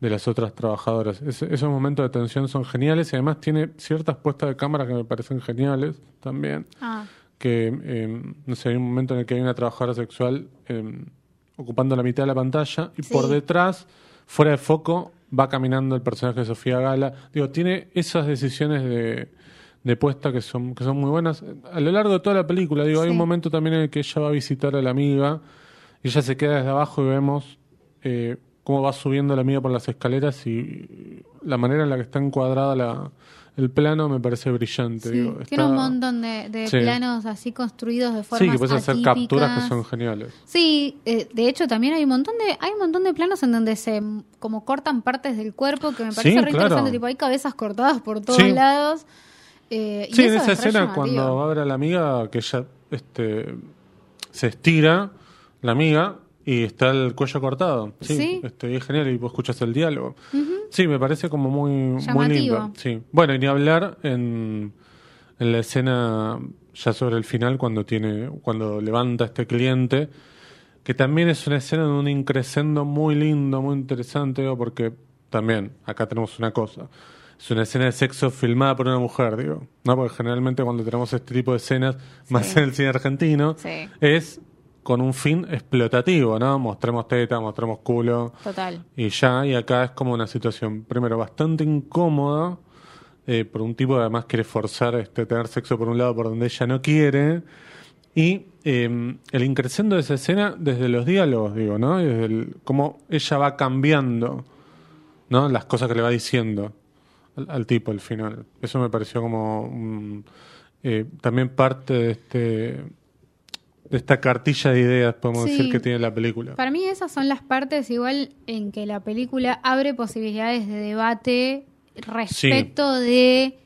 de las otras trabajadoras. Esos momentos de tensión son geniales y además tiene ciertas puestas de cámara que me parecen geniales también. Ah, Que, eh, no sé, hay un momento en el que hay una trabajadora sexual eh, ocupando la mitad de la pantalla y Sí. por detrás, fuera de foco, va caminando el personaje de Sofía Gala. Digo, tiene esas decisiones de, de puesta que son, que son muy buenas. A lo largo de toda la película, digo, hay un momento también en el que ella va a visitar a la amiga y ella se queda desde abajo y vemos eh, cómo va subiendo la amiga por las escaleras y la manera en la que está encuadrada la, el plano me parece brillante. sí. digo, Tiene un montón de, de Sí. planos así construidos de formas Sí, que puedes hacer capturas que son geniales. Sí, eh, de hecho también hay un montón de hay un montón de planos en donde se como cortan partes del cuerpo que me parece Sí, re claro. interesante, tipo hay cabezas cortadas por todos lados. eh, y Sí, eso en esa es escena cuando va a ver a la amiga que ella este, se estira, la amiga, y está el cuello cortado. Sí, Sí. Este, y es genial y vos escuchas el diálogo. Sí, me parece como muy, muy lindo. Sí. Bueno, y ni hablar en, en la escena ya sobre el final cuando tiene cuando levanta a este cliente, que también es una escena de un increscendo muy lindo, muy interesante, digo, porque también acá tenemos una cosa. Es una escena de sexo filmada por una mujer, digo. ¿no? Porque generalmente cuando tenemos este tipo de escenas, más en el cine argentino, Sí. es con un fin explotativo, ¿no? Mostremos teta, mostremos culo Total. y ya, y acá es como una situación, primero, bastante incómoda, eh, por un tipo que además quiere forzar este, tener sexo por un lado por donde ella no quiere, y eh, el increscendo de esa escena desde los diálogos, digo, ¿no? Y desde el- cómo ella va cambiando, ¿no? Las cosas que le va diciendo al, al tipo al final. Eso me pareció como un- eh, también parte de este esta cartilla de ideas, podemos Sí. decir, que tiene la película. Para mí esas son las partes igual en que la película abre posibilidades de debate respecto de,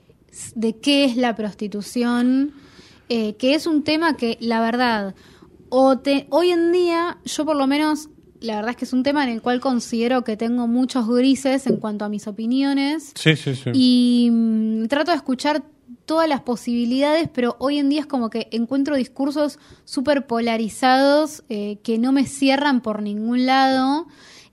de qué es la prostitución, eh, que es un tema que la verdad, o te, hoy en día yo por lo menos, la verdad es que es un tema en el cual considero que tengo muchos grises en cuanto a mis opiniones. Sí, sí, sí. Y mm, trato de escuchar todas las posibilidades, pero hoy en día es como que encuentro discursos súper polarizados eh, que no me cierran por ningún lado.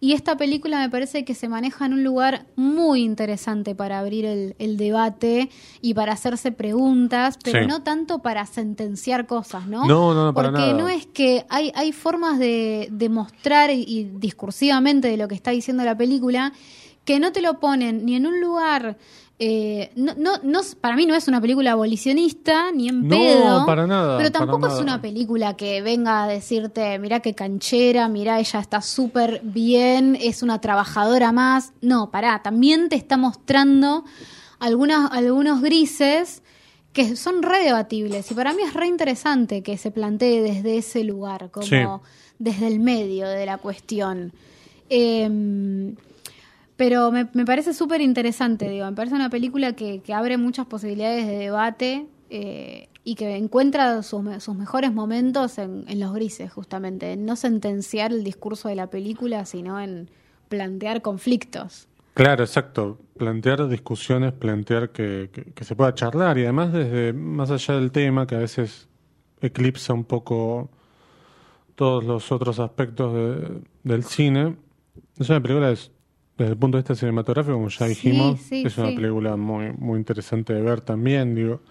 Y esta película me parece que se maneja en un lugar muy interesante para abrir el, el debate y para hacerse preguntas, pero Sí. no tanto para sentenciar cosas, ¿no? No, no, no, para Porque nada. no es que hay, hay formas de, de mostrar y, y discursivamente de lo que está diciendo la película que no te lo ponen ni en un lugar. eh, no, no, no, para mí no es una película abolicionista, ni en No, pedo. para nada, Pero tampoco es una película que venga a decirte, mira qué canchera, mira ella está súper bien, es una trabajadora más. No, pará, también te está mostrando algunas, algunos grises que son re debatibles. Y para mí es re interesante que se plantee desde ese lugar, como Sí. desde el medio de la cuestión. Em, pero me, me parece súper interesante, digo, me parece una película que, que abre muchas posibilidades de debate eh, y que encuentra sus, sus mejores momentos en, en los grises, justamente, en no sentenciar el discurso de la película, sino en plantear conflictos. Claro, exacto. Plantear discusiones, plantear que, que- que se pueda charlar y además desde más allá del tema que a veces eclipsa un poco todos los otros aspectos de- del cine. Es una película desde el punto de vista cinematográfico, como ya dijimos, sí, es una sí. película muy muy interesante de ver también, digo,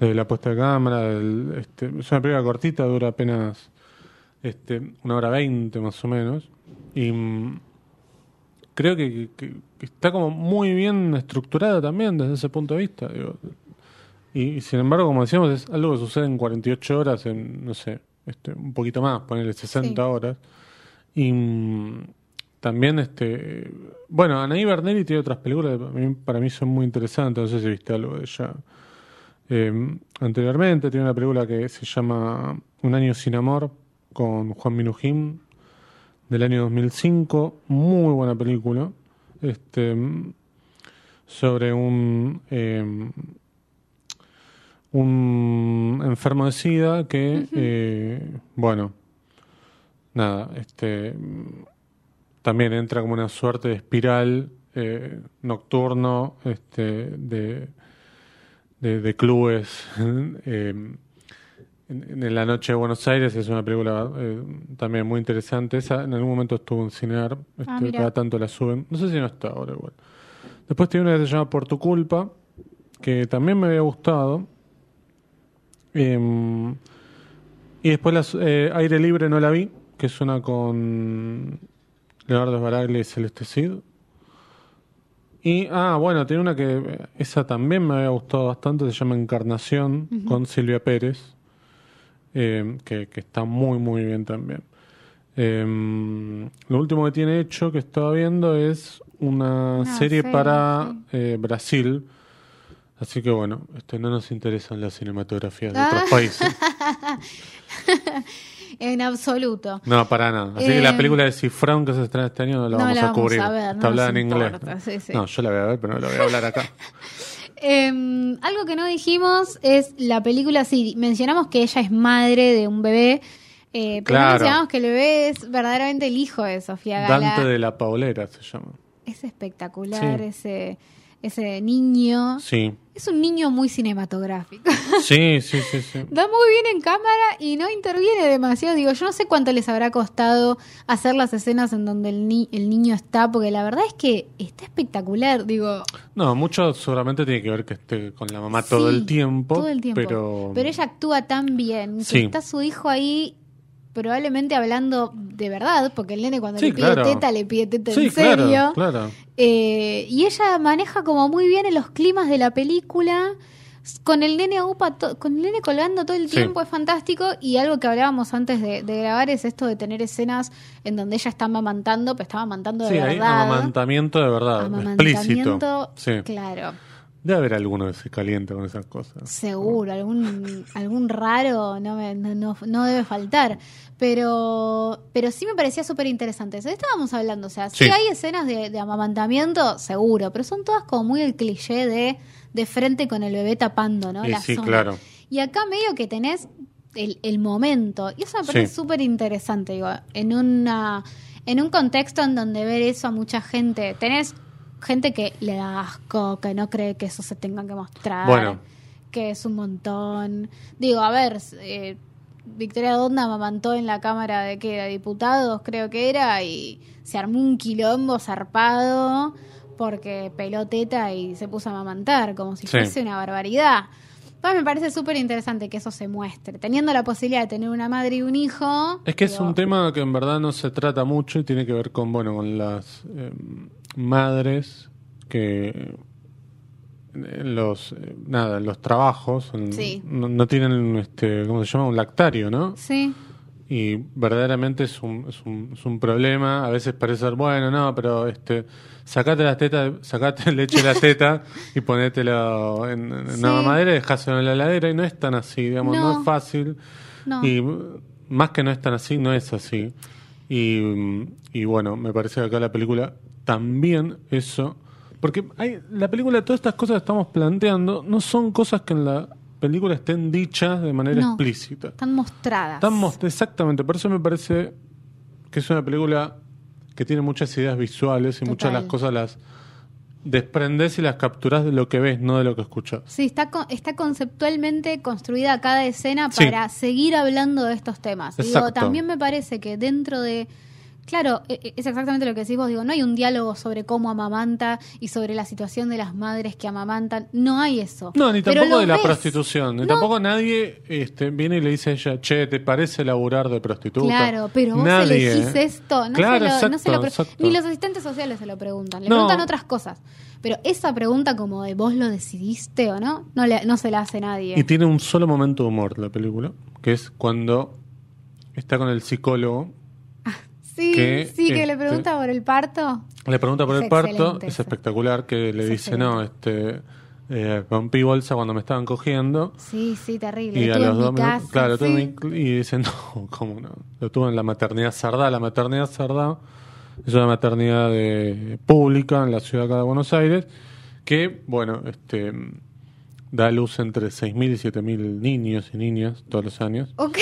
desde la puesta de cámara, este, es una película cortita, dura apenas este, una hora veinte más o menos y mm, creo que, que- que está como muy bien estructurada también desde ese punto de vista. digo. Y, y sin embargo, como decíamos, es algo que sucede en 48 horas, en, no sé, este, un poquito más, ponerle 60 Sí. horas. Y mm, también, este bueno, Anaí Bernelli tiene otras películas que para mí, son muy interesantes, no sé si viste algo de ella. Eh, anteriormente tiene una película que se llama Un año sin amor con Juan Minujín del año 2005, muy buena película, este sobre un eh, un enfermo de sida que eh, bueno nada este también entra como una suerte de espiral eh, nocturno este de de, de clubes eh, en, en la noche de Buenos Aires es una película eh, también muy interesante. Esa en algún momento estuvo en Cinear, este, Ah, cada tanto la suben. No sé si no está ahora igual. Después tiene una que se llama Por tu culpa, que también me había gustado. Em, y después las, Aire Libre no la vi, que es una con Leonardo Sbaraglia y Celeste Cid. Y, ah, bueno, tiene una que, esa también me había gustado bastante, se llama Encarnación, con Silvia Pérez, eh, que, que está muy, muy bien también. Eh, lo último que tiene hecho, que estaba viendo, es una Una serie, serie, para sí. eh, Brasil. Así que bueno, este, no nos interesan las cinematografías de Ah. otros países. En absoluto. No, para nada. Así que la Eh, película de Cifrón que se estrena este año no la no vamos la a vamos cubrir. a ver, no Está hablada nos en inglés. importa, sí, sí. No, yo la voy a ver, pero no la voy a hablar acá. Eh, algo que no dijimos es la película, sí, mencionamos que ella es madre de un bebé. Eh, pero no Claro. mencionamos que el bebé es verdaderamente el hijo de Sofía Gala. Dante de la Paulera se llama. Es espectacular Sí. ese, ese niño. Sí, Es un niño muy cinematográfico. sí, sí, sí. sí. Da muy bien en cámara y no interviene demasiado. Digo, yo no sé cuánto les habrá costado hacer las escenas en donde el, ni- el niño está, porque la verdad es que está espectacular. Digo, No, mucho seguramente tiene que ver que esté con la mamá todo el tiempo. Todo el tiempo. Pero, ella actúa tan bien. que Sí. está su hijo ahí probablemente hablando de verdad, porque el nene cuando Sí, le pide claro. teta, le pide teta sí, en serio. claro, claro. Eh, y ella maneja como muy bien en los climas de la película. Con el nene upa to- con el nene colgando todo el Sí. tiempo es fantástico y algo que hablábamos antes de, de grabar es esto de tener escenas en donde ella está amamantando, pero está amamantando de Sí, verdad. amamantamiento de verdad, Amamantamiento, explícito. Sí. claro. Debe haber alguno que se caliente con esas cosas. Seguro, algún, algún raro no, me- no, no- debe faltar. Pero, pero sí me parecía súper interesante. eso. Estábamos hablando, o sea, sí, Sí. hay escenas de, de amamantamiento, seguro, pero son todas como muy el cliché de, de frente con el bebé tapando, ¿no? Y La sí, zona. claro. Y acá medio que tenés el, el momento. Y eso me parece Sí. súper interesante, digo, en una en un contexto en donde ver eso a mucha gente, tenés gente que le da asco, que no cree que eso se tenga que mostrar, Bueno. que es un montón. Digo, a ver, eh, Victoria Donda amamantó en la Cámara de qué, de diputados, creo que era, y se armó un quilombo zarpado porque peló teta y se puso a amamantar, como si Sí. fuese una barbaridad. Pues me parece súper interesante que eso se muestre. Teniendo la posibilidad de tener una madre y un hijo. Es que es un tema que en verdad no se trata mucho y tiene que ver con, bueno, con las eh, madres que en los, eh, nada, los trabajos Sí. no, no tienen, este, ¿cómo se llama? Un lactario, ¿no? Sí, Y verdaderamente es un, es un, es un problema. A veces parece ser, bueno, no, pero este, sacate las tetas, sacate leche de la teta y ponételo en, en Sí. una mamadera y dejáselo en la heladera. Y no es tan así, digamos, no, No. es fácil. no. Y más que no es tan así, no es así. Y, y bueno, me parece que acá la película también eso. Porque hay, la película, todas estas cosas que estamos planteando, no son cosas que en la película estén dichas de manera No. explícita. Están mostradas. Están most- exactamente, por eso me parece que es una película que tiene muchas ideas visuales y muchas de las cosas las desprendes y las capturas de lo que ves, no de lo que escuchas. Sí, está, con- está conceptualmente construida cada escena Sí. para seguir hablando de estos temas. Digo, Exacto. también me parece que dentro de... Claro, e- e- es exactamente lo que decís vos. Digo, no hay un diálogo sobre cómo amamanta y sobre la situación de las madres que amamantan. No hay eso. No, ni tampoco de la ves. prostitución, ni No. tampoco nadie este, viene y le dice a ella, che, ¿te parece laburar de prostituta? Claro, pero vos Nadie, elegís esto. No Claro, se lo, no exacto, se lo pre- exacto. Ni los asistentes sociales se lo preguntan. Le No. preguntan otras cosas. Pero esa pregunta como de vos lo decidiste o no, no, le- no se la hace nadie. Y tiene un solo momento de humor la película, que es cuando está con el psicólogo, Sí, que, sí, que le este, pregunta por el parto. le pregunta por Es el parto, es eso. espectacular, que le Es dice, no, este, eh, rompí bolsa cuando me estaban cogiendo. Sí, sí, terrible. Y Lo a los dos minutos, claro, sí. mi- y dice, no, ¿cómo no? Lo tuve en la maternidad Sardá. La maternidad Sardá es una maternidad de, pública en la ciudad acá de Buenos Aires, que, bueno, este da luz entre 6.000 y 7.000 niños y niñas todos los años. Ok.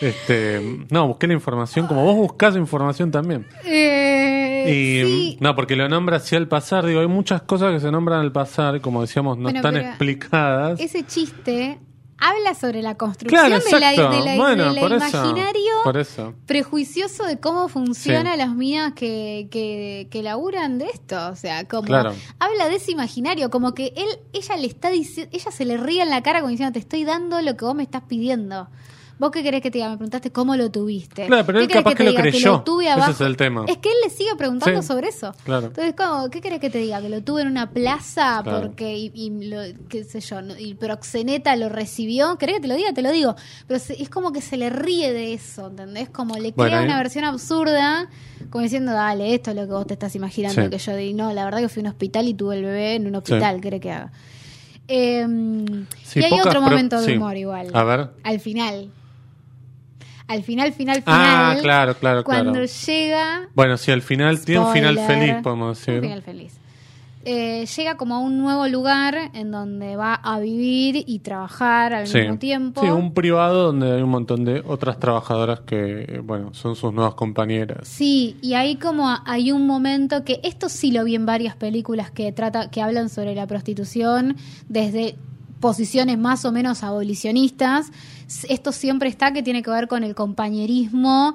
Este, no, busqué la información, como vos buscás información también. Eh, Y sí. no, porque lo nombra así al pasar, digo, hay muchas cosas que se nombran al pasar, como decíamos, no Bueno, están explicadas. Ese chiste habla sobre la construcción Claro, de la, de la- bueno, del por eso, imaginario por eso. prejuicioso de cómo funciona Sí. las minas que, que, que laburan de esto. O sea, como Claro. habla de ese imaginario, como que él, ella le está diciendo, ella se le ríe en la cara como diciendo, te estoy dando lo que vos me estás pidiendo. ¿Vos qué querés que te diga? Me preguntaste cómo lo tuviste. Claro, pero ¿Qué él capaz que lo diga? creyó. tuve Ese abajo. es el tema. Es que él le sigue preguntando Sí. sobre eso. Claro. Entonces, como, ¿qué querés que te diga? Que lo tuve en una plaza Claro. porque, y, y lo, qué sé yo, y proxeneta lo recibió. ¿Querés que te lo diga? Te lo digo. Pero se- es como que se le ríe de eso, ¿entendés? Como le Bueno, crea una versión absurda, como diciendo, dale, esto es lo que vos te estás imaginando Sí. que yo di. No, la verdad que fui a un hospital y tuve el bebé en un hospital, ¿querés que haga? Eh, Sí, y hay otro momento de sí. humor igual. A ver. Al final. Al final, final, Ah, final. claro, claro, Cuando claro. llega Bueno, si al final tiene un final feliz, podemos Un decir. final feliz. eh, llega como a un nuevo lugar en donde va a vivir y trabajar al Sí. mismo tiempo. Sí, un privado donde hay un montón de otras trabajadoras que, bueno, son sus nuevas compañeras. Sí, y ahí como hay un momento que esto sí lo vi en varias películas que trata que hablan sobre la prostitución desde posiciones más o menos abolicionistas. Esto siempre está que tiene que ver con el compañerismo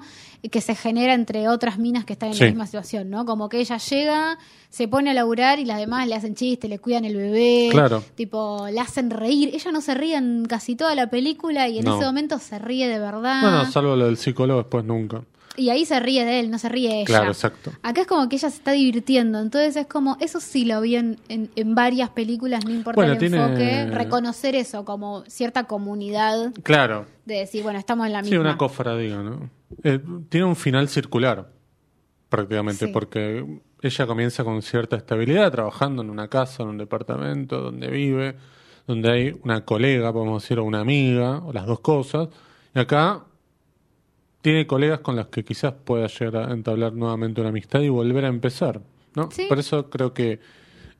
que se genera entre otras minas que están en Sí. la misma situación, ¿no? Como que ella llega, se pone a laburar y las demás le hacen chistes, le cuidan el bebé, Claro. tipo, la hacen reír. Ella no se ríe en casi toda la película y en No. ese momento se ríe de verdad. Bueno, salvo lo del psicólogo, después nunca. Y ahí se ríe de él, no se ríe ella. Claro, exacto. Acá es como que ella se está divirtiendo, entonces es como, eso sí lo vi en, en, en varias películas, no importa Bueno, el tiene- enfoque, reconocer eso como cierta comunidad, Claro. de decir, bueno, estamos en la Sí, misma. una cofradía, ¿no? Eh, tiene un final circular, prácticamente, Sí. porque ella comienza con cierta estabilidad, trabajando en una casa, en un departamento, donde vive, donde hay una colega, podemos decir, o una amiga, o las dos cosas. Y acá tiene colegas con las que quizás pueda llegar a entablar nuevamente una amistad y volver a empezar, ¿no? Sí. Por eso creo que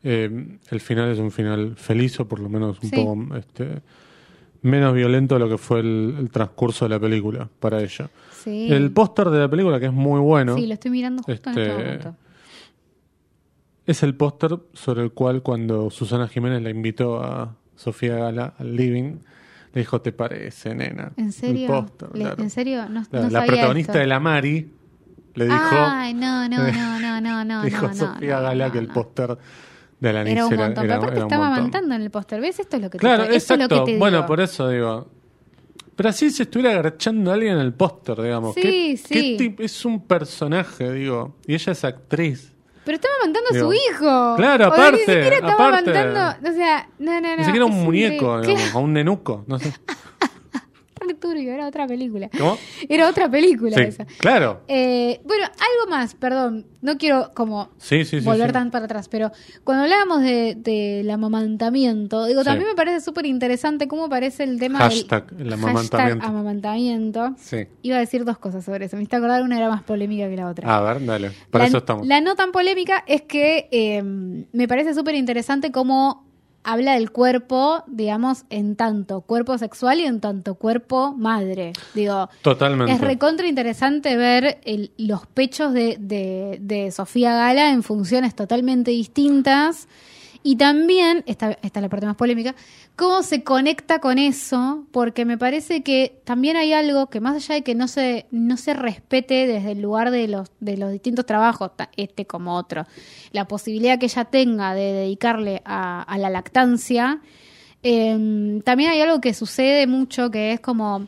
eh, el final es un final feliz, o por lo menos un Sí. poco este, menos violento de lo que fue el, el transcurso de la película para ella. Sí. El póster de la película, que es muy bueno, Sí, lo estoy mirando justo en este Este, momento. es el póster sobre el cual cuando Susana Jiménez la invitó a Sofía Gala al living, le dijo, ¿te parece, nena? ¿En serio? Póster, Le- claro. ¿En serio? No, La, no la sabía protagonista esto. de La Mari le dijo, Ay, no, no, no, no, no, no. dijo no, Sofía no, Gala no, que el póster de la Era un era, montón, era- pero aparte estaba montón. amamantando en el póster. ¿Ves? Esto es lo que te Claro, esto es lo exacto. que te bueno, digo. por eso digo. Pero así se estuviera agarchando a alguien en el póster, digamos. Sí, ¿Qué- sí. qué es un personaje, digo. Y ella es actriz. Pero estaba amamantando a Digo, su hijo. claro, O sea, ni aparte, siquiera estaba aparte. amamantando. O sea, no, no, no. Ni siquiera un muñeco, digamos, a un nenuco. No sé. Re turbio, era otra película. ¿Cómo? Era otra película Sí, esa. claro. Eh, bueno, algo más, perdón. No quiero como Sí, sí, sí. volver tan para atrás, pero cuando hablábamos de- del amamantamiento, digo, también me parece súper interesante cómo aparece el tema Hashtag, del el amamantamiento. hashtag amamantamiento. Sí. Iba a decir dos cosas sobre eso. Me está acordar una era más polémica que la otra. A ver, dale. Para la, eso estamos. la no tan polémica es que eh, me parece súper interesante cómo habla del cuerpo, digamos, en tanto cuerpo sexual y en tanto cuerpo madre. Digo, Totalmente. es recontra interesante ver el- los pechos de, de- de Sofía Gala en funciones totalmente distintas. Y también, esta, esta es la parte más polémica, cómo se conecta con eso, porque me parece que también hay algo que más allá de que no se, no se respete desde el lugar de los, de los distintos trabajos, este como otro, la posibilidad que ella tenga de dedicarle a, la lactancia, eh, también hay algo que sucede mucho que es como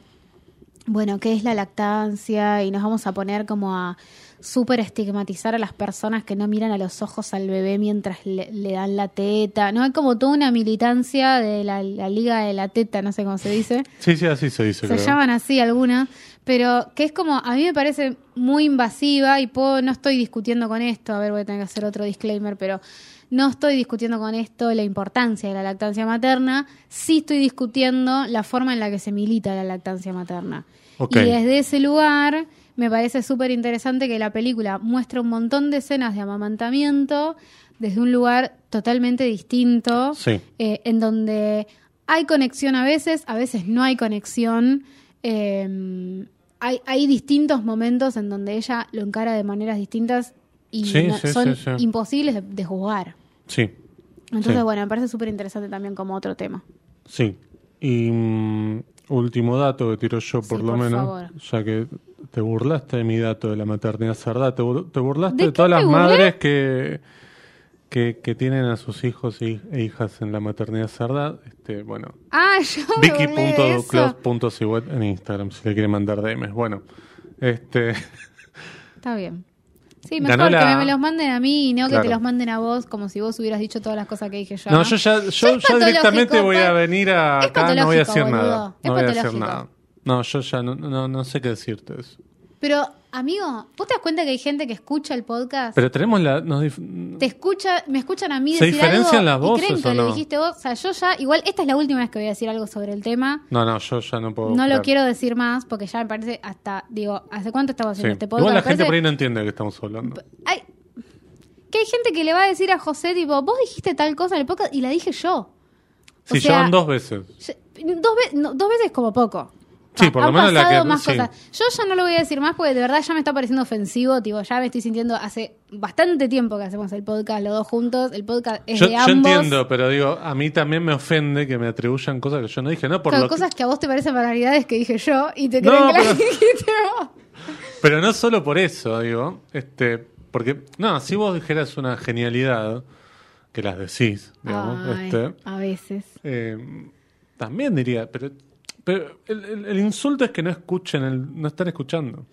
bueno, ¿qué es la lactancia? Y nos vamos a poner como a súper estigmatizar a las personas que no miran a los ojos al bebé mientras le, le dan la teta. No hay como toda una militancia de la, la liga de la teta, no sé cómo se dice. Sí, sí, así se dice. Se creo. llaman así algunas, pero que es como, a mí me parece muy invasiva y puedo, no estoy discutiendo con esto, a ver, voy a tener que hacer otro disclaimer, pero no estoy discutiendo con esto la importancia de la lactancia materna, sí estoy discutiendo la forma en la que se milita la lactancia materna. Y desde ese lugar me parece súper interesante que la película muestra un montón de escenas de amamantamiento desde un lugar totalmente distinto, Sí. eh, en donde hay conexión a veces, a veces no hay conexión. eh, hay, hay distintos momentos en donde ella lo encara de maneras distintas y Sí, no- sí, son imposibles de, de juzgar. Sí. Entonces, bueno, me parece súper interesante también como otro tema. Sí. Y mm, último dato que tiro yo, por Sí, lo por menos, favor. ya que te burlaste de mi dato de la maternidad cerda, te, te burlaste ¿De todas las burlé? madres que, que, que tienen a sus hijos e, e hijas en la maternidad cerda. Este, bueno, Ah. Vicky.close.siwet en Instagram, si le quiere mandar DMs. Bueno, este... Está bien. Sí, mejor que me los manden a mí y no que te los manden a vos, como si vos hubieras dicho todas las cosas que dije yo. No, yo ya, yo Soy ya directamente voy a venir a es acá, no voy a boludo. nada. No voy a patológico. nada. No, yo ya no, no, no sé qué decirte de eso. Pero, amigo, ¿vos te das cuenta que hay gente que escucha el podcast? Pero tenemos la... nos te escucha, me escuchan a mí ¿Se decir diferencian algo las y creen voces que o lo dijiste vos. O sea, yo ya, igual, esta es la última vez que voy a decir algo sobre el tema. No, no, yo ya no puedo. No lo quiero decir más porque ya me parece hasta, digo, ¿hace cuánto estaba Sí. haciendo este podcast? Igual la Me gente parece- por ahí no entiende de qué estamos hablando. Ay, que hay gente que le va a decir a José, tipo, vos dijiste tal cosa en el podcast y la dije yo. O Sí, sea, llevan dos veces. Dos, ve- no, dos veces como poco. Sí, por lo menos la que- más sí. cosas. Yo ya no lo voy a decir más porque de verdad ya me está pareciendo ofensivo. Tipo, ya me estoy sintiendo hace bastante tiempo que hacemos el podcast los dos juntos. El podcast es Yo, de yo ambos. entiendo, pero digo, a mí también me ofende que me atribuyan cosas que yo no dije, no por lo cosas que a vos te parecen barbaridades que dije yo y te No, creen que las pero- dijiste vos. Pero no solo por eso, digo, este, porque, no, si vos dijeras una genialidad, que las decís, digamos, Ay, este, a veces. eh, también diría, pero, pero el, el- el insulto es que no escuchen, el, no están escuchando.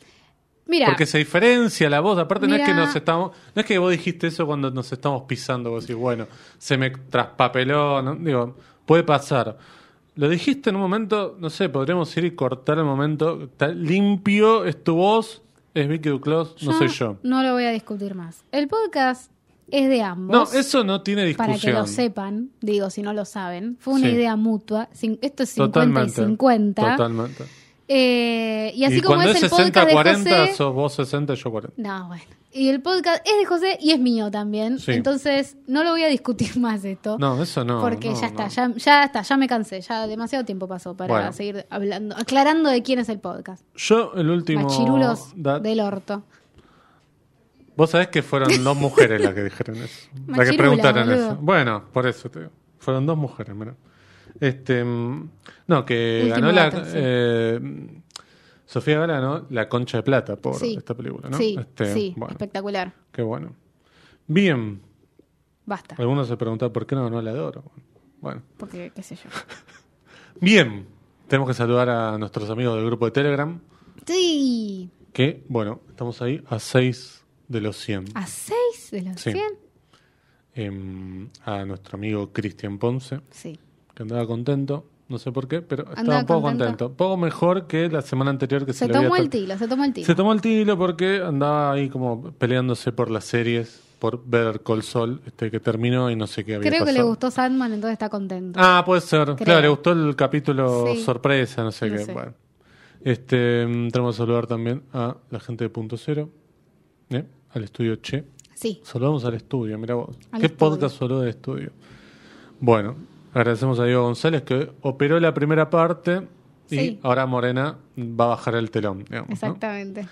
Mira, Porque se diferencia la voz. Aparte, no es que nos estamos. No es que vos dijiste eso cuando nos estamos pisando. Vos decís, bueno, se me traspapeló. ¿no? Digo, puede pasar. Lo dijiste en un momento, no sé, podríamos ir y cortar el momento. Está limpio, es tu voz, es Vicky Duclos, no soy yo. No lo voy a discutir más. El podcast es de ambos. No, eso no tiene discusión. Para que lo sepan, digo, si no lo saben. Fue una Sí. idea mutua. Esto es 50 Totalmente. y 50. Totalmente. Eh, y así como cuando es es el podcast 60-40, de José. sos vos 60, yo 40. No, bueno. Y el podcast es de José y es mío también. Sí. Entonces, no lo voy a discutir más esto. No, eso no. porque no, ya está, no. ya, ya está, ya me cansé. Ya demasiado tiempo pasó para Bueno. seguir hablando, aclarando de quién es el podcast. Yo, el último. Machirulos da- del orto. Vos sabés que fueron dos mujeres las que dijeron eso. las que preguntaron boludo. eso. Bueno, por eso te digo. Fueron dos mujeres, mira. Este, mm, no, que Último ganó la. sí. eh, Sofía Gala ganó La Concha de Plata por Sí. esta película, ¿no? Sí, Este, sí, bueno, espectacular. qué bueno. Bien, Basta. algunos se preguntan por qué no ganó la de oro. Bueno, Porque, qué sé yo. bien, tenemos que saludar a nuestros amigos del grupo de Telegram, Sí, que, bueno, estamos ahí a 6 de los 100. a 6 de los Sí. 100. Em, a nuestro amigo Cristian Ponce. Sí. que andaba contento, no sé por qué, pero estaba Andaba un poco contento. contento. Poco mejor que la semana anterior que se, Se le había tomó el tilo, se tomó el tilo. Se tomó el tiro porque andaba ahí como peleándose por las series, por Better Call Saul, este que terminó y no sé qué había Creo que le gustó Sandman, entonces está contento. Ah, puede ser. Creo. Claro, le gustó el capítulo Sí. sorpresa, no sé No qué. sé. Bueno. Este, mm, tenemos que saludar también a la gente de Punto Cero, ¿eh? Al estudio Che. Sí. Saludamos al estudio, mira vos. Al ¿Qué estudio. podcast solo del estudio? Bueno, agradecemos a Diego González que operó la primera parte y Sí. ahora Morena va a bajar el telón. digamos, ¿no? Exactamente.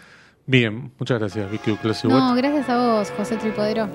Bien, muchas gracias, Vicky Uclos y No, gracias a vos, José Tripodero.